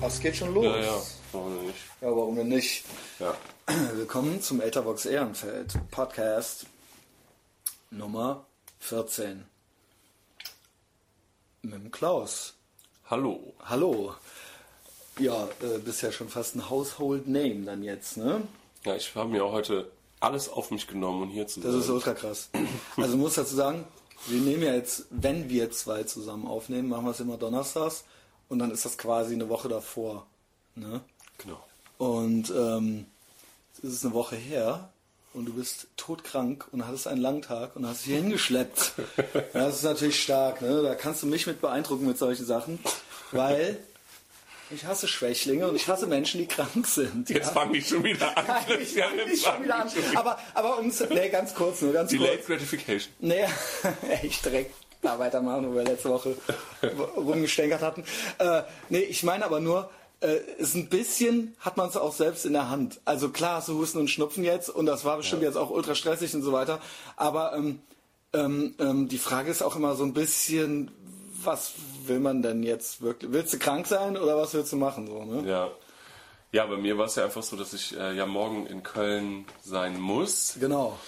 Ach, es geht schon los. Ja, ja, warum nicht? Ja, warum denn nicht? Ja. Willkommen zum Etherbox Ehrenfeld Podcast Nummer 14. Mit dem Klaus. Hallo. Hallo. Ja, äh, bist ja schon fast ein Household Name dann jetzt, ne? Ja, ich habe mir auch heute alles auf mich genommen, um hier zu Das sein. ist ultra krass. Also muss dazu sagen, wir nehmen ja jetzt, wenn wir zwei zusammen aufnehmen, machen wir es immer donnerstags und dann ist das quasi eine Woche davor. Ne? Genau. Und ähm, es ist eine Woche her und du bist todkrank und hattest einen langen Tag und hast dich hier hingeschleppt. Das ist natürlich stark, ne? Da kannst du mich mit beeindrucken mit solchen Sachen, weil ich hasse Schwächlinge und ich hasse Menschen, die krank sind. Jetzt ja? fange ich schon wieder an. Nein, ich Ja, fang jetzt nicht schon fang wieder an. schon wieder- Aber, aber ums, nee, ganz kurz, nur ganz Delayed kurz. Gratification. Nee, ich direkt da weitermachen, wo wir letzte Woche rumgestänkert hatten. Äh, nee, ich meine aber nur, äh, ist ein bisschen hat man es auch selbst in der Hand. Also klar hast du Husten und Schnupfen jetzt und das war bestimmt jetzt auch ultra stressig und so weiter. Aber ähm, ähm, ähm, die Frage ist auch immer so ein bisschen, was will man denn jetzt wirklich? Willst du krank sein oder was willst du machen? So, ne? Ja. Ja, bei mir war es ja einfach so, dass ich äh, ja morgen in Köln sein muss. Genau.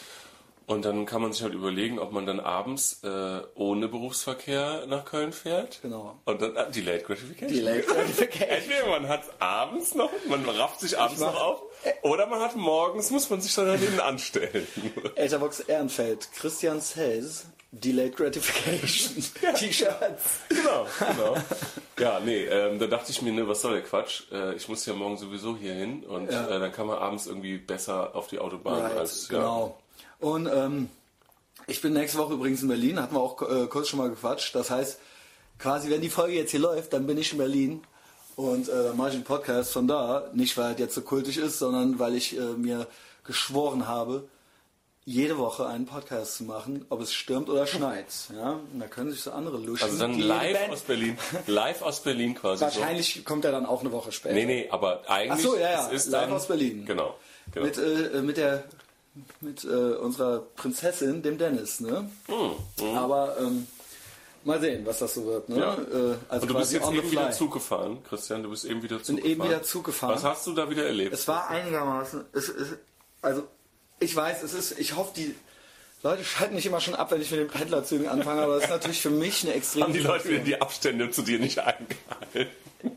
Und dann kann man sich halt überlegen, ob man dann abends äh, ohne Berufsverkehr nach Köln fährt. Genau. Und dann äh, Delayed Gratification. Delayed Gratification. Entweder man hat abends noch, man rafft sich abends mach- noch auf, oder man hat morgens, muss man sich dann halt hinten anstellen. Etherbox Ehrenfeld, Christian Says, Delayed Gratification, T-Shirts. genau, genau. Ja, nee, ähm, da dachte ich mir, ne, was soll der Quatsch? Äh, ich muss ja morgen sowieso hier hin und Ja. äh, dann kann man abends irgendwie besser auf die Autobahn Right, als ja. genau. Und ähm, ich bin nächste Woche übrigens in Berlin, hatten wir auch äh, kurz schon mal gequatscht. Das heißt, quasi, wenn die Folge jetzt hier läuft, dann bin ich in Berlin und äh, dann mache ich einen Podcast von da. Nicht, weil es jetzt so kultig ist, sondern weil ich äh, mir geschworen habe, jede Woche einen Podcast zu machen, ob es stürmt oder schneit. Ja? Und da können sich so andere luschen. Also dann live aus Berlin. Live aus Berlin quasi. Wahrscheinlich kommt er dann auch eine Woche später. So. Nee, nee, aber eigentlich Ach so, ja, ja, es ist live dann, aus Berlin. Genau. genau. Mit, äh, mit der mit äh, unserer Prinzessin, dem Dennis, ne? Aber ähm, mal sehen, was das so wird, ne? Ja. Äh, also Und du bist jetzt eben wieder fly. Zug gefahren, Christian. Du bist eben wieder Zug Bin gefahren. eben wieder Zug gefahren. Was hast du da wieder erlebt? Es war einigermaßen, es, es, also ich weiß, es ist, ich hoffe, die Leute schalten nicht immer schon ab, wenn ich mit den Pendlerzügen anfange, aber das ist natürlich für mich eine extreme Haben die Leute wieder die Abstände zu dir nicht eingehalten?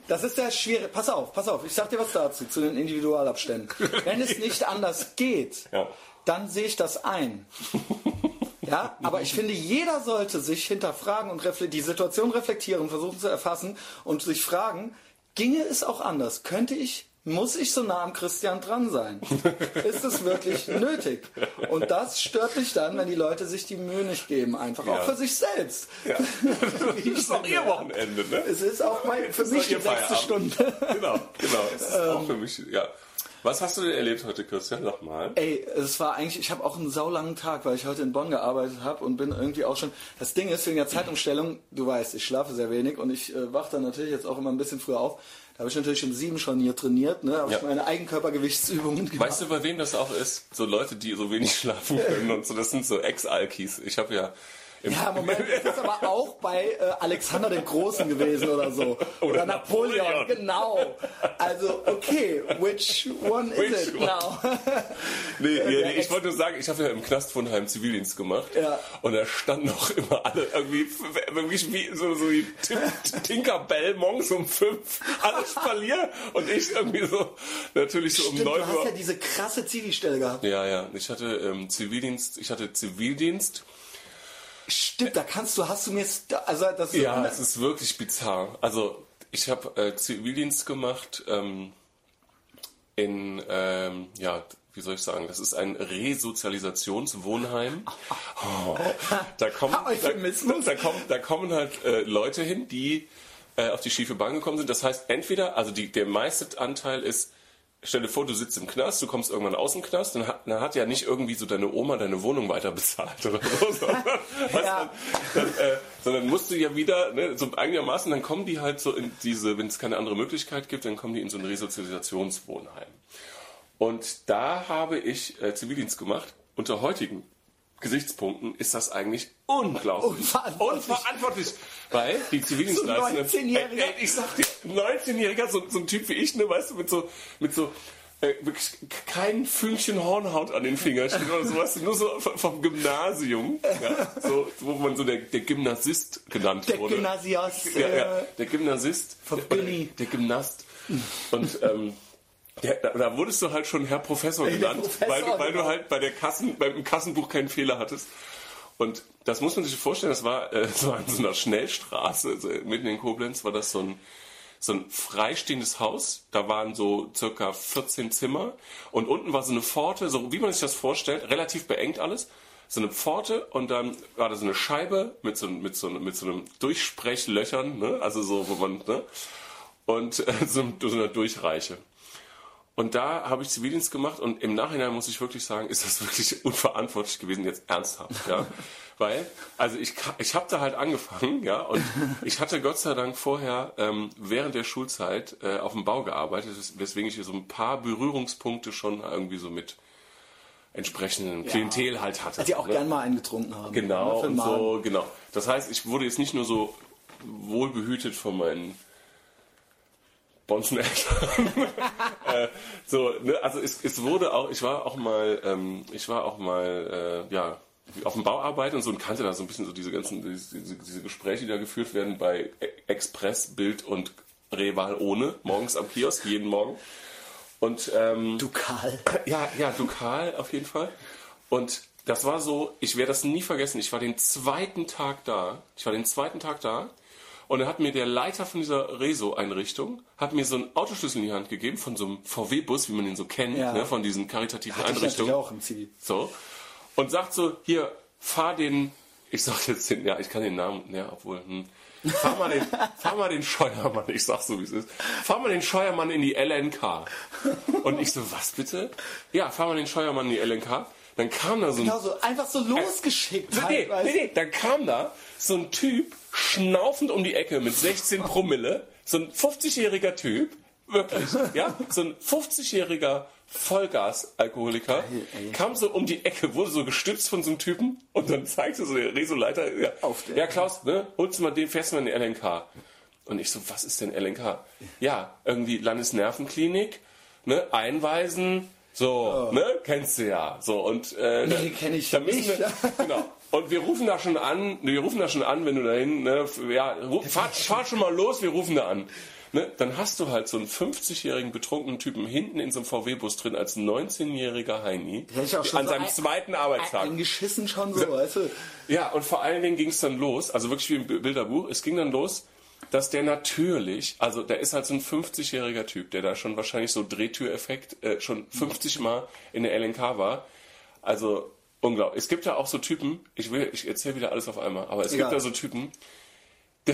Das ist der schwere. Pass auf, pass auf. Ich sag dir was dazu, zu den Individualabständen. Wenn es nicht anders geht, Ja. Dann sehe ich das ein. Ja, aber ich finde, jeder sollte sich hinterfragen und die Situation reflektieren, versuchen zu erfassen und sich fragen, ginge es auch anders? Könnte ich, muss ich so nah am Christian dran sein? Ist es wirklich nötig? Und das stört mich dann, wenn die Leute sich die Mühe nicht geben, einfach auch Ja. für sich selbst. Ja. Das ist auch ihr. Wochenende, ne? Es ist auch mein, für ist mich die sechste. Stunde. Genau, genau. Es ist auch Ähm. für mich, ja. Was hast du denn erlebt heute, Christian? Sag mal. Ey, es war eigentlich, ich habe auch einen saulangen Tag, weil ich heute in Bonn gearbeitet habe und bin irgendwie auch schon. Das Ding ist, wegen der Zeitumstellung, du weißt, ich schlafe sehr wenig und ich äh, wache dann natürlich jetzt auch immer ein bisschen früher auf. Da habe ich natürlich um sieben schon hier trainiert, ne? Habe Ja. ich meine Eigenkörpergewichtsübungen gemacht. Weißt du, bei wem das auch ist? So Leute, die so wenig schlafen können und so. Das sind so Ex-Alkis. Ich habe ja... Im ja, Moment, das ist aber auch bei äh, Alexander dem Großen gewesen oder so. Oder, Napoleon. Napoleon. genau. Also, okay, which one is Which it one? now? Nee, nee, der nee, ich wollte nur sagen, ich habe ja im Knast von Heim Zivildienst gemacht. Ja. Und da standen noch immer alle irgendwie, irgendwie wie, so, so wie Tinkerbell morgens um fünf, alle Spalier. Und ich irgendwie so, natürlich so um neun du hast Uhr. ja diese krasse Zivi-Stelle gehabt. Ja, ja, ich hatte ähm, Zivildienst, ich hatte Zivildienst. Stimmt, da kannst du, hast du mir, also das ist Ja, es ist wirklich bizarr. Also ich habe äh, Zivildienst gemacht ähm, in, ähm, ja, wie soll ich sagen, das ist ein Resozialisationswohnheim. Oh, da, kommen, da, da, kommen, da kommen halt äh, Leute hin, die äh, auf die schiefe Bahn gekommen sind. Das heißt, entweder, also die, der meiste Anteil ist, stell dir vor, du sitzt im Knast, du kommst irgendwann aus dem Knast, dann hat, dann hat ja nicht irgendwie so deine Oma deine Wohnung weiter bezahlt oder so, sondern, Ja. dann, dann, äh, sondern musst du ja wieder, ne, so einigermaßen, dann kommen die halt so in diese, wenn es keine andere Möglichkeit gibt, dann kommen die in so ein Resozialisationswohnheim. Und da habe ich äh, Zivildienst gemacht unter heutigen Gesichtspunkten ist das eigentlich unglaublich. Unverantwortlich. Unverantwortlich. Weil die Zivildienstleistenden. So ein 19-Jähriger. Ey, ey, ich sag dir, 19-Jähriger, so, so ein Typ wie ich, ne, weißt du, mit so, mit so, äh, wirklich kein Fünkchen Hornhaut an den Fingerchen oder sowas, nur so vom Gymnasium, ja, so, wo man so der, der Gymnasist genannt Der wurde. Gymnasiast. Ja, ja, äh, der Gymnasist. Von der, Billy. der Gymnast. Und ähm, der, da, da wurdest du halt schon Herr Professor genannt, Professor, weil, du, weil du genau. halt bei der Kassen, beim Kassenbuch keinen Fehler hattest. Und das muss man sich vorstellen, das war äh, so an so einer Schnellstraße, also mitten in Koblenz war das so ein, so ein freistehendes Haus. Da waren so circa 14 Zimmer und unten war so eine Pforte, so wie man sich das vorstellt, relativ beengt alles. So eine Pforte und dann war da so eine Scheibe mit so, mit so, mit so einem Durchsprechlöchern, ne? also so, wo man, ne? und äh, so, so einer Durchreiche. Und da habe ich Zivildienst gemacht und im Nachhinein muss ich wirklich sagen, ist das wirklich unverantwortlich gewesen, jetzt ernsthaft, ja. Weil, also ich, ich habe da halt angefangen, ja, und ich hatte Gott sei Dank vorher ähm, während der Schulzeit äh, auf dem Bau gearbeitet, wes- weswegen ich hier so ein paar Berührungspunkte schon irgendwie so mit entsprechendem Klientel halt hatte. Die auch ne? gern mal eingetrunken haben. Genau, Ne, und so, genau. Das heißt, ich wurde jetzt nicht nur so wohlbehütet von meinen Bonzeneltern. äh, so, ne, also es, es wurde auch, ich war auch mal, ähm, ich war auch mal, äh, ja, auf dem Bau arbeiten und so und kannte da so ein bisschen so diese ganzen, diese, diese Gespräche, die da geführt werden bei Express, Bild und Reval ohne, morgens am Kiosk, jeden Morgen. Und ähm, Du Karl. ja, ja, Dukal auf jeden Fall. Und das war so, ich werde das nie vergessen. Ich war den zweiten Tag da. Ich war den zweiten Tag da. Und dann hat mir der Leiter von dieser Reso-Einrichtung, hat mir so einen Autoschlüssel in die Hand gegeben von so einem VW-Bus, wie man ihn so kennt, Ja. ne, von diesen karitativen Hatte ich Einrichtungen. natürlich auch im Ziel. So. Und sagt so, hier, fahr den, ich sag jetzt den, ja, ich kann den Namen, ja, obwohl, hm. Fahr mal, den, fahr mal den Scheuermann, ich sag so wie es ist. Fahr mal den Scheuermann in die LNK. Und ich so, was bitte? Ja, fahr mal den Scheuermann in die LNK. Dann kam da so ein Genau so, einfach so losgeschickt. Nee, halt, weißt nee, nee, dann kam da so ein Typ schnaufend um die Ecke mit 16 Promille, so ein 50-jähriger Typ, wirklich, ja, so ein 50-jähriger Vollgas-Alkoholiker, kam so um die Ecke, wurde so gestützt von so einem Typen und dann zeigte so der Resoleiter, ja, ja Klaus, ne, holst du mal den, fährst du mal in die LNK. Und ich so, was ist denn LNK? Ja, irgendwie Landesnervenklinik, ne, einweisen, so, ne, kennst du ja, so und äh, Nee, kenn ich da müssen nicht. Wir, genau. Und wir rufen da schon an, wir rufen da schon an, wenn du dahin, ne, ja, fahr, fahr schon mal los, wir rufen da an. Ne, dann hast du halt so einen 50-jährigen betrunkenen Typen hinten in so einem VW-Bus drin als 19-jähriger Heini an so seinem ein- zweiten Arbeitstag. Eingeschissen schon so, weißt du. Ja, und vor allen Dingen ging es dann los, also wirklich wie im Bi- Bilderbuch, es ging dann los, dass der natürlich, also der ist halt so ein 50-jähriger Typ, der da schon wahrscheinlich so Drehtüreffekt äh, schon 50 Mal in der LNK war. Also unglaublich. Es gibt ja auch so Typen, ich will, ich erzähle wieder alles auf einmal, aber es Egal. gibt da so Typen, da,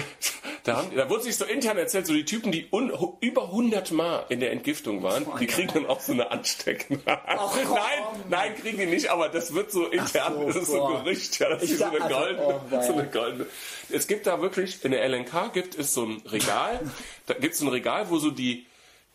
da, haben, da wurde sich so intern erzählt, so die Typen, die un, über 100 Mal in der Entgiftung waren, die kriegen dann auch so eine Ansteckung. komm. nein, nein, kriegen die nicht, aber das wird so intern, so, das ist so boah. ein Gerücht, ja, das ist so eine also, goldene, oh, so eine goldene. Es gibt da wirklich, in der LNK gibt es so ein Regal, da gibt es ein Regal, wo so die,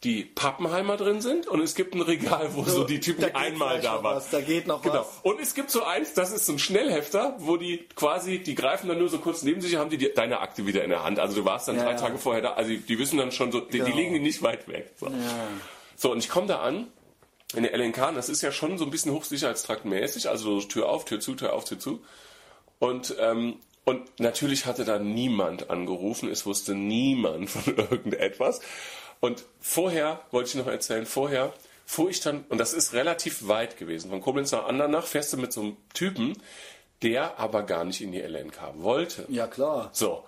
die Pappenheimer drin sind und es gibt ein Regal, wo so, die Typen einmal da waren. was, da geht noch Genau. was. Und es gibt so eins, das ist so ein Schnellhefter, wo die quasi, die greifen dann nur so kurz neben sich, haben die, die deine Akte wieder in der Hand. Also du warst dann Ja, drei ja. Tage vorher da, also die, die wissen dann schon so, die, die Genau. legen die nicht weit weg. So, so und ich komme da an, in der LNK, das ist ja schon so ein bisschen hochsicherheitstraktmäßig, also so Tür auf, Tür zu, Tür auf, Tür zu. Und, ähm, und natürlich hatte da niemand angerufen, es wusste niemand von irgendetwas. Und vorher, wollte ich noch erzählen, vorher fuhr ich dann, und das ist relativ weit gewesen, von Koblenz nach Andernach fährst du mit so einem Typen, der aber gar nicht in die LNK wollte. Ja, klar. So.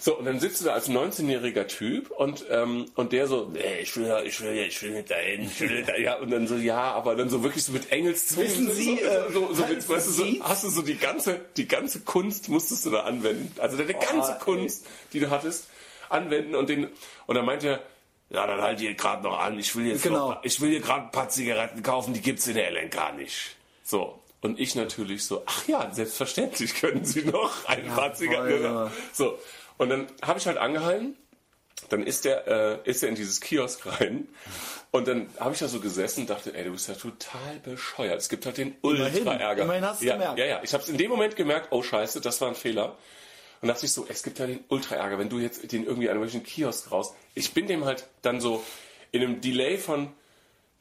So, und dann sitzt du da als 19-jähriger Typ und, ähm, und der so, nee, ich will, ich will, ich will nicht dahin, ich will nicht dahin. Ja, und dann so, ja, aber dann so wirklich so mit Engelszungen. Wissen Sie, so, äh, so, so, mit, weißt du, so, hast du so die ganze, die ganze Kunst musstest du da anwenden. Also deine ganze. Kunst, die du hattest, anwenden und den, und dann meint er, ja, dann halt ihr gerade noch an, ich will jetzt Genau. noch, ich will hier gerade ein paar Zigaretten kaufen, die gibt's in der LNK nicht. So. Und ich natürlich so, ach ja, selbstverständlich können Sie noch ein paar Zigaretten. voll. So. Und dann habe ich halt angehalten, dann ist der, äh, ist er in dieses Kiosk rein und dann habe ich da so gesessen und dachte, ey, du bist ja total bescheuert. Es gibt halt den Ultra-Ärger. Immerhin hast du ja, gemerkt. Ja, ja. Ich habe es in dem Moment gemerkt, oh scheiße, das war ein Fehler. Und dachte ich so, es gibt ja den Ultra-Ärger, wenn du jetzt den irgendwie an irgendwelchen Kiosk raus. Ich bin dem halt dann so in einem Delay von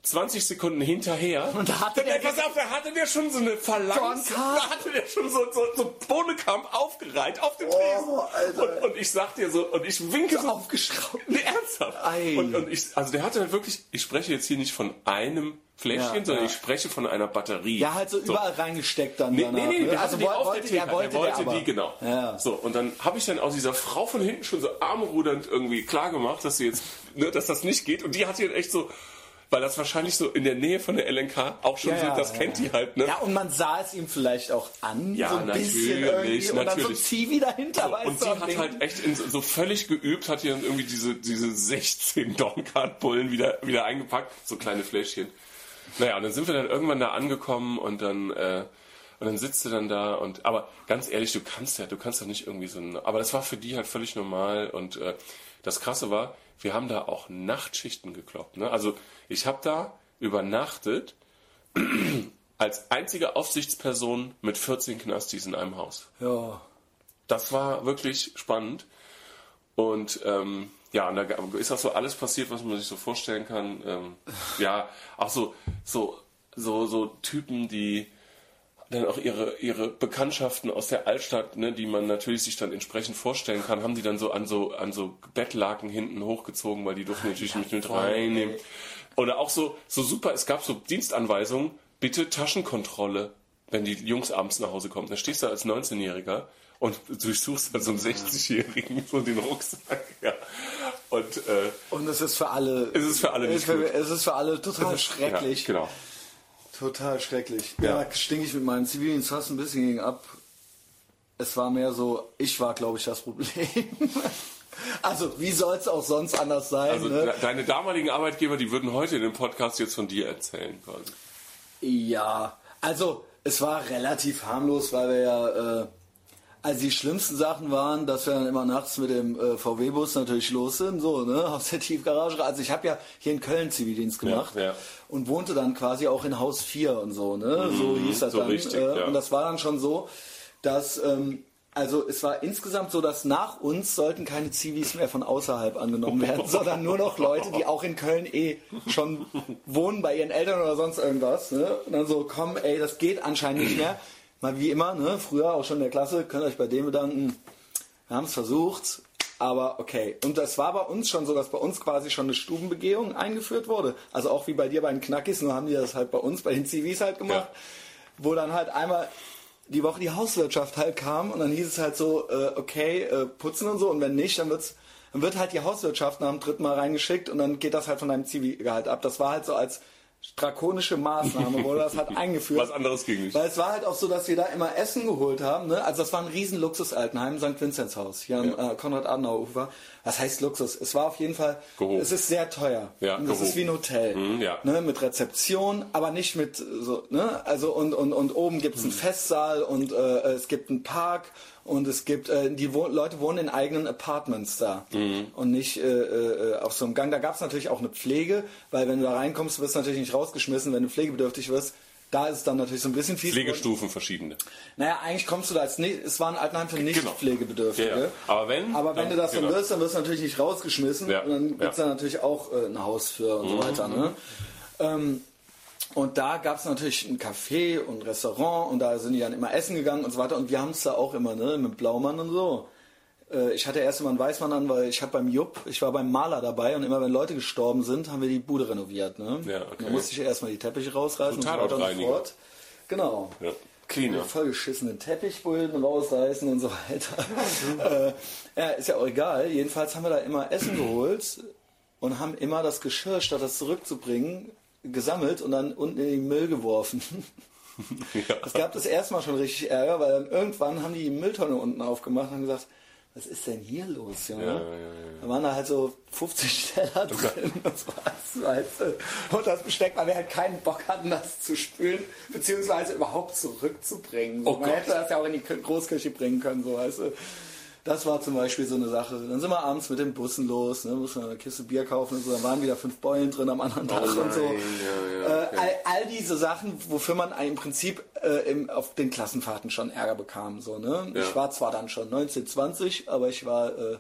20 Sekunden hinterher. Und da hatte der- pass auf, da hatte der schon so eine Phalanx. Da hatte der schon so, so, so Bohnenkamp aufgereiht auf dem Oh, Tresen. Und, und ich sag dir so, und ich winke so aufgeschraubt. Nee, ernsthaft. Ei. Und, und ich, also der hatte halt wirklich, ich spreche jetzt hier nicht von einem Fläschchen, Ja, sondern ja. ich spreche von einer Batterie. Ja, halt so, überall reingesteckt dann Nee, danach. nee, nee, ne? der also hatte die woll- auf wollte, der er wollte, der wollte der aber. die, genau. Ja. So, und dann habe ich dann aus dieser Frau von hinten schon so armrudernd irgendwie klar gemacht, dass sie jetzt, ne, dass das nicht geht. Und die hat hier echt so, weil das wahrscheinlich so in der Nähe von der LNK auch schon Ja, so, das ja, kennt ja. die halt, ne? Ja, und man sah es ihm vielleicht auch an, Ja, so ein bisschen natürlich, irgendwie. Und dann so. Zivi dahinter, weißt Und sie hat halt echt in, so- so völlig geübt, hat hier dann irgendwie diese, diese 16 Donkard-Bullen wieder, wieder eingepackt, so kleine Fläschchen. Naja, und dann sind wir dann irgendwann da angekommen und dann, äh, und dann sitzt du dann da und, aber ganz ehrlich, du kannst ja, du kannst ja nicht irgendwie so ein, aber das war für die halt völlig normal und äh, das Krasse war, wir haben da auch Nachtschichten gekloppt. Ne? Also ich habe da übernachtet als einzige Aufsichtsperson mit 14 Knastis in einem Haus Ja. das war wirklich spannend. Und ähm, ja, und da ist auch so alles passiert, was man sich so vorstellen kann. Ähm, ja, auch so, so, so, so Typen, die dann auch ihre, ihre Bekanntschaften aus der Altstadt, ne, die man natürlich sich dann entsprechend vorstellen kann, haben die dann so an so, an so Bettlaken hinten hochgezogen, weil die durften natürlich mit, mit reinnehmen. Oder auch so, so super, es gab so Dienstanweisungen, bitte Taschenkontrolle, wenn die Jungs abends nach Hause kommen. Da stehst du als 19-Jähriger und durchsuchst dann so einen 60-Jährigen so den Rucksack. Ja. Und äh, Und es ist für alle. Es ist für alle nicht es, ist- gut. es ist für alle total schrecklich. Ja, genau. Total schrecklich. Ja. Ja, da stinke ich mit meinem zivilen Hass ein bisschen gegen ab. Es war mehr so, ich war, glaube ich, das Problem. also, wie soll es auch sonst anders sein? Also ne? de- deine damaligen Arbeitgeber, die würden heute in dem Podcast jetzt von dir erzählen quasi. Ja, also es war relativ harmlos, weil wir ja, äh, also die schlimmsten Sachen waren, dass wir dann immer nachts mit dem äh, VW-Bus natürlich los sind, so, ne, aus der Tiefgarage. Also ich habe ja hier in Köln Zivildienst gemacht Ja, ja. und wohnte dann quasi auch in Haus 4 und so, ne, so hieß das Mhm, so dann. richtig, äh, ja. Und das war dann schon so, dass, ähm, also es war insgesamt so, dass nach uns sollten keine Zivis mehr von außerhalb angenommen werden, sondern nur noch Leute, die auch in Köln eh schon wohnen bei ihren Eltern oder sonst irgendwas. Ne? Und dann so, komm, ey, das geht anscheinend nicht mehr. Mal wie immer, ne? früher auch schon in der Klasse, könnt ihr euch bei dem bedanken. Wir haben es versucht, aber okay. Und das war bei uns schon so, dass bei uns quasi schon eine Stubenbegehung eingeführt wurde. Also auch wie bei dir bei den Knackis, nur haben die das halt bei uns, bei den Zivis halt gemacht. Wo dann halt einmal die Woche die Hauswirtschaft halt kam und dann hieß es halt so, äh, okay, äh, putzen und so und wenn nicht, dann wird's dann wird halt die Hauswirtschaft nach dem dritten Mal reingeschickt und dann geht das halt von deinem Zivilgehalt ab. Das war halt so als drakonische Maßnahme, wurde das halt eingeführt. Was anderes ging nicht. Weil es war halt auch so, dass wir da immer Essen geholt haben. Ne? Also das war ein riesen Luxus-Altenheim, St. Vinzenz Haus, hier am Ja. äh, Konrad-Adenauer-Ufer. Was heißt Luxus? Es war auf jeden Fall, Gehoben. es ist sehr teuer. Ja, und gehoben. ist wie ein Hotel. Mhm, ja. ne? Mit Rezeption, aber nicht mit so, ne? Also und, und, und oben gibt's einen Festsaal und äh, es gibt einen Park und es gibt, äh, die wo Leute wohnen in eigenen Apartments da und nicht äh, äh, auf so einem Gang. Da gab's natürlich auch eine Pflege, weil wenn du da reinkommst, wirst du natürlich nicht rausgeschmissen, wenn du pflegebedürftig wirst. Da ist es dann natürlich so ein bisschen fies. Pflegestufen verschiedene. Naja, eigentlich kommst du da als nicht, es war ein Altenheim für nicht Genau. Pflegebedürftige. Ja, ja. Aber wenn, Aber wenn dann- du das dann genau. wirst, dann wirst du natürlich nicht rausgeschmissen. Ja, Und dann ja. Mhm. da natürlich auch äh, ein Haus für und so weiter. Ne? Ähm, und da gab's natürlich ein Café und ein Restaurant und da sind die dann immer essen gegangen und so weiter. Und wir haben's da auch immer, ne, mit Blaumann und so. Äh, Ich hatte erst immer einen Weißmann an, weil ich habe beim Jupp, ich war beim Maler dabei und immer wenn Leute gestorben sind, haben wir die Bude renoviert. Ne? Ja, okay. Da musste ich erstmal die Teppiche rausreißen und so weiter und so fort. Genau Ja. Cleaner. vollgeschissenen Teppichbullen rausreißen und so weiter. äh, ja, ist ja auch egal. Jedenfalls haben wir da immer Essen geholt und haben immer das Geschirr, statt das zurückzubringen, gesammelt und dann unten in den Müll geworfen. Es gab das erstmal schon richtig Ärger, weil dann irgendwann haben die die Mülltonne unten aufgemacht und haben gesagt, was ist denn hier los, Junge? Ja, ja, ja. Da waren da halt so 50 Teller drin und so was, weißt du. Und das Besteck, weil wir halt keinen Bock hatten, das zu spülen, beziehungsweise überhaupt zurückzubringen. So, Oh man Gott. hätte das ja auch in die Kü- Großküche bringen können, so weißt du. Das war zum Beispiel so eine Sache. Dann sind wir abends mit den Bussen los, ne, mussten eine Kiste Bier kaufen und so, dann waren wieder fünf Beulen drin am anderen Tag Oh und so. ja, ja, äh, all, all diese Sachen, wofür man im Prinzip äh, im, auf den Klassenfahrten schon Ärger bekam. So, ne? Ich war zwar dann schon 19, 20, aber ich war äh,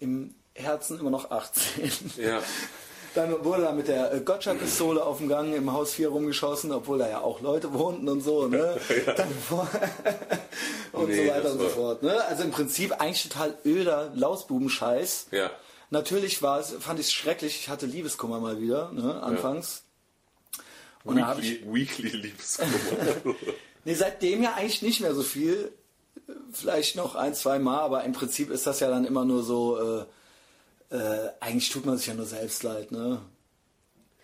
im Herzen immer noch 18. Ja. Dann wurde da mit der äh, Gotcha-Pistole auf dem Gang im Haus 4 rumgeschossen, obwohl da ja auch Leute wohnten und so, ne? Vor und Nee, so weiter und so fort. Ne? Also im Prinzip eigentlich total öder Lausbubenscheiß. Ja. Natürlich war es, fand ich es schrecklich, ich hatte Liebeskummer mal wieder, ne, anfangs. Und dann habe ich, Weekly, Weekly Liebeskummer. nee, seitdem ja eigentlich nicht mehr so viel, vielleicht noch ein, zwei Mal, aber im Prinzip ist das ja dann immer nur so, äh, äh, eigentlich tut man sich ja nur selbst leid, ne?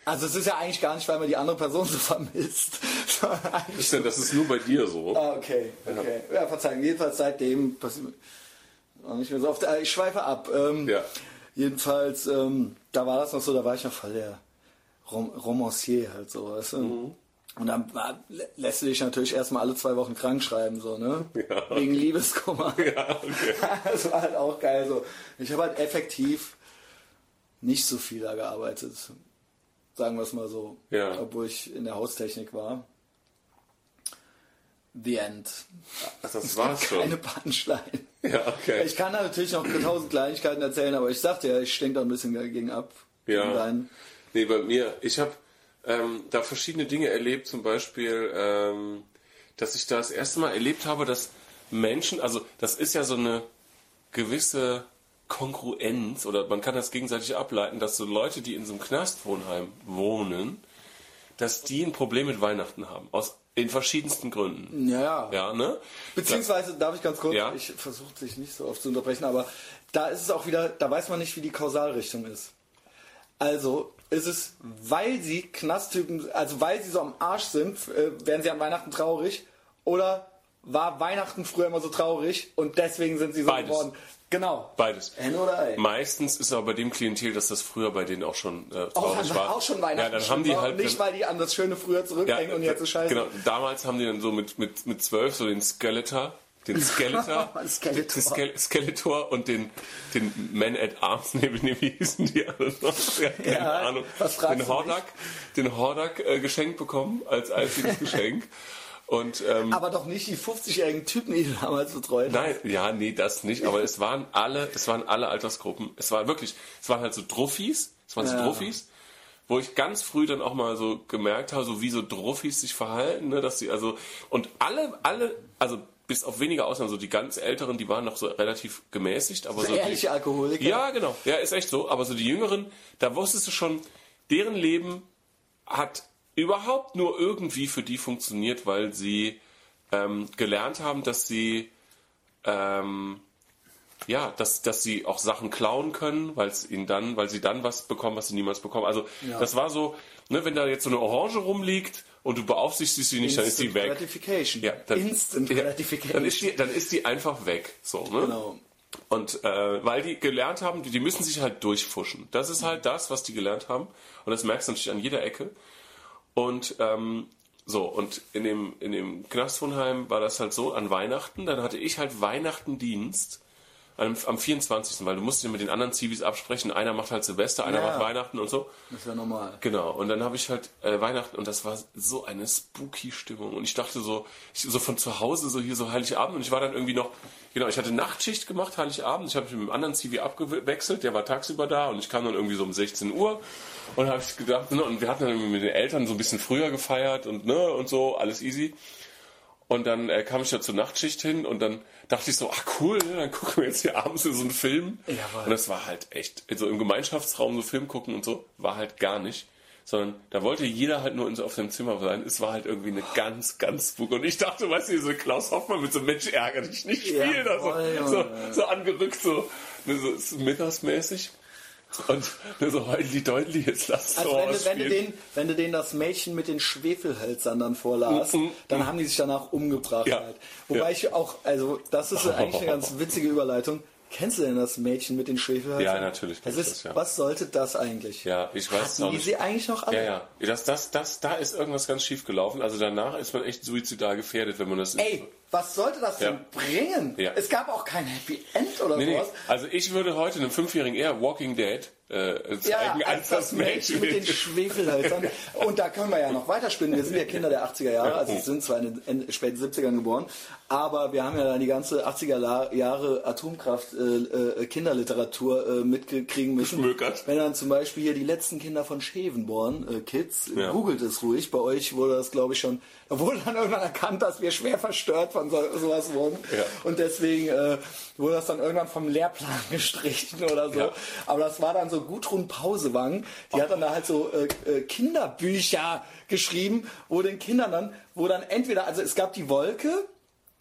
Also es ist ja eigentlich gar nicht, weil man die andere Person so vermisst. Ist denn, das ist nur bei dir so. Ah, okay, okay. Ja, Verzeihung. Jedenfalls seitdem passiert mir auch nicht mehr so oft. Äh, Ich schweife ab. Ähm, Ja. Jedenfalls, ähm, da war das noch so, da war ich noch voll der Rom Romancier halt so, weißt du. Mhm. Und dann lässt du dich natürlich erstmal alle zwei Wochen krank schreiben, so, ne? Ja. Wegen Liebeskummer. Ja, okay. das war halt auch geil so. Ich habe halt effektiv nicht so viel da gearbeitet. Sagen wir es mal so. Ja. Obwohl ich in der Haustechnik war. The End. Ach, das war's schon. Keine Punchline. Ja, okay. Ich kann da natürlich noch tausend Kleinigkeiten erzählen, aber ich sagte ja, ich stink da ein bisschen dagegen ab. Ja. Nee, bei mir, ich habe ähm, da verschiedene Dinge erlebt, zum Beispiel, ähm, dass ich da das erste Mal erlebt habe, dass Menschen, also das ist ja so eine gewisse Kongruenz oder man kann das gegenseitig ableiten, dass so Leute, die in so einem Knastwohnheim wohnen, dass die ein Problem mit Weihnachten haben. Aus in verschiedensten Gründen. Ja, ja. Ne? Beziehungsweise, darf ich ganz kurz, Ja. ich versuche sich nicht so oft zu unterbrechen, aber da ist es auch wieder, da weiß man nicht, wie die Kausalrichtung ist. Also ist es, weil sie Knasttypen, also weil sie so am Arsch sind, äh, werden sie an Weihnachten traurig oder war Weihnachten früher immer so traurig und deswegen sind sie so Beides. geworden? Genau. Beides. N oder Ei? Meistens ist aber bei dem Klientel, dass das früher bei denen auch schon äh, traurig an, war. auch schon Weihnachten. Ja, dann haben die halt nicht, weil die an das schöne früher zurückdenken und jetzt ist scheiße. Genau, damals haben die dann so mit, mit, mit zwölf so den Skeletor, den Skeletor, Skeletor. den Ske- Skeletor und den, den Man at Arms, nee, nee, wie hießen die alle noch? Ja, keine Ja, Ahnung. Den Hordak, den Hordak äh, geschenkt bekommen, als einziges Geschenk. Und, ähm, Aber doch nicht die 50-jährigen Typen, die damals betreut. Nein, ja, nee, das nicht. Aber es waren alle, es waren alle Altersgruppen. Es war wirklich, es waren halt so Druffis, es waren so Ja. Druffis, wo ich ganz früh dann auch mal so gemerkt habe, so wie so Druffis sich verhalten, ne, dass sie also und alle, alle, also bis auf wenige Ausnahmen, so die ganz Älteren, die waren noch so relativ gemäßigt, aber so die, Ehrliche Alkoholiker. ja, genau. Ja, ist echt so. Aber so die Jüngeren, da wusstest du schon, deren Leben hat überhaupt nur irgendwie für die funktioniert, weil sie ähm, gelernt haben, dass sie ähm, ja, dass, dass sie auch Sachen klauen können, weil es ihnen dann, weil sie dann was bekommen, was sie niemals bekommen. Also Ja. das war so, ne, wenn da jetzt so eine Orange rumliegt und du beaufsichtigst sie nicht, dann ist die Instant weg. Gratification. Ja, dann, Instant ja, Gratification. Dann ist die, dann ist die einfach weg. So, ne? Genau. Und äh, weil die gelernt haben, die, die müssen sich halt durchfuschen. Das ist halt das, was die gelernt haben. Und das merkst du natürlich an jeder Ecke. Und ähm, so, und in dem, in dem Knastwohnheim war das halt so, an Weihnachten, dann hatte ich halt Weihnachtendienst am, am 24., weil du musst ja mit den anderen Zivis absprechen. Einer macht halt Silvester, einer Ja. macht Weihnachten und so. Das ist ja normal. Genau, und dann habe ich halt äh, Weihnachten und das war so eine spooky Stimmung. Und ich dachte so, ich, so von zu Hause, so hier so Heiligabend und ich war dann irgendwie noch, genau, ich hatte Nachtschicht gemacht, Heiligabend. Ich habe mich mit einem anderen Zivi abgewechselt, der war tagsüber da und ich kam dann irgendwie so um 16 Uhr und habe ich gedacht, ne, und wir hatten dann mit den Eltern so ein bisschen früher gefeiert und ne und so, alles easy. Und dann äh, kam ich da zur Nachtschicht hin und dann dachte ich so, ach cool, ne, dann gucken wir jetzt hier abends so einen Film. Jawohl. Und das war halt echt, so im Gemeinschaftsraum so Film gucken und so, war halt gar nicht. Sondern da wollte jeder halt nur in so auf dem Zimmer sein. Es war halt irgendwie eine ganz, ganz spuk. Und ich dachte, weißt du, so Klaus Hoffmann mit so Mensch ärger dich nicht spielen. Jawohl, Also, so, so angerückt, so, ne, so Smithers-mäßig. Und ne, so heutli deutli, jetzt lass es Also wenn du, wenn, du den, wenn du denen das Mädchen mit den Schwefelhölzern dann vorlas, dann haben die sich danach umgebracht. Ja. Halt. Wobei Ja. ich auch, also das ist eigentlich eine ganz witzige Überleitung. Kennst du denn das Mädchen mit den Schwefelhölzern? Ja, natürlich Das ist, das, ja. Was sollte das eigentlich? Ja, ich weiß Hatten die nicht. sie eigentlich noch alle? Ja, ja. Das, das, das, da ist irgendwas ganz schief gelaufen. Also danach ist man echt suizidal gefährdet, wenn man das. Ey, was sollte das denn Ja. bringen? Ja. Es gab auch kein Happy End oder Nee, nee. sowas. Also ich würde heute einem Fünfjährigen eher Walking Dead äh, zeigen, als das Mädchen. mit den Schwefelhölzern. Und da können wir ja noch weiterspinnen. Wir sind ja Kinder der 80er Jahre, also sind zwar in den späten 70ern geboren, aber wir haben ja dann die ganze 80er La- Jahre Atomkraft äh, äh, Kinderliteratur äh, mitkriegen müssen. Geschmökert. Wenn dann zum Beispiel hier die letzten Kinder von Schevenborn, äh, Kids, Ja. googelt es ruhig. Bei euch wurde das, glaube ich, schon, da wurde dann irgendwann erkannt, dass wir schwer verstört von so, sowas wurden. Ja. Und deswegen äh, wurde das dann irgendwann vom Lehrplan gestrichen oder so. Ja. Aber das war dann so Gudrun Pausewang, die hat dann da halt so äh, äh, Kinderbücher geschrieben, wo den Kindern dann, wo dann entweder, also es gab die Wolke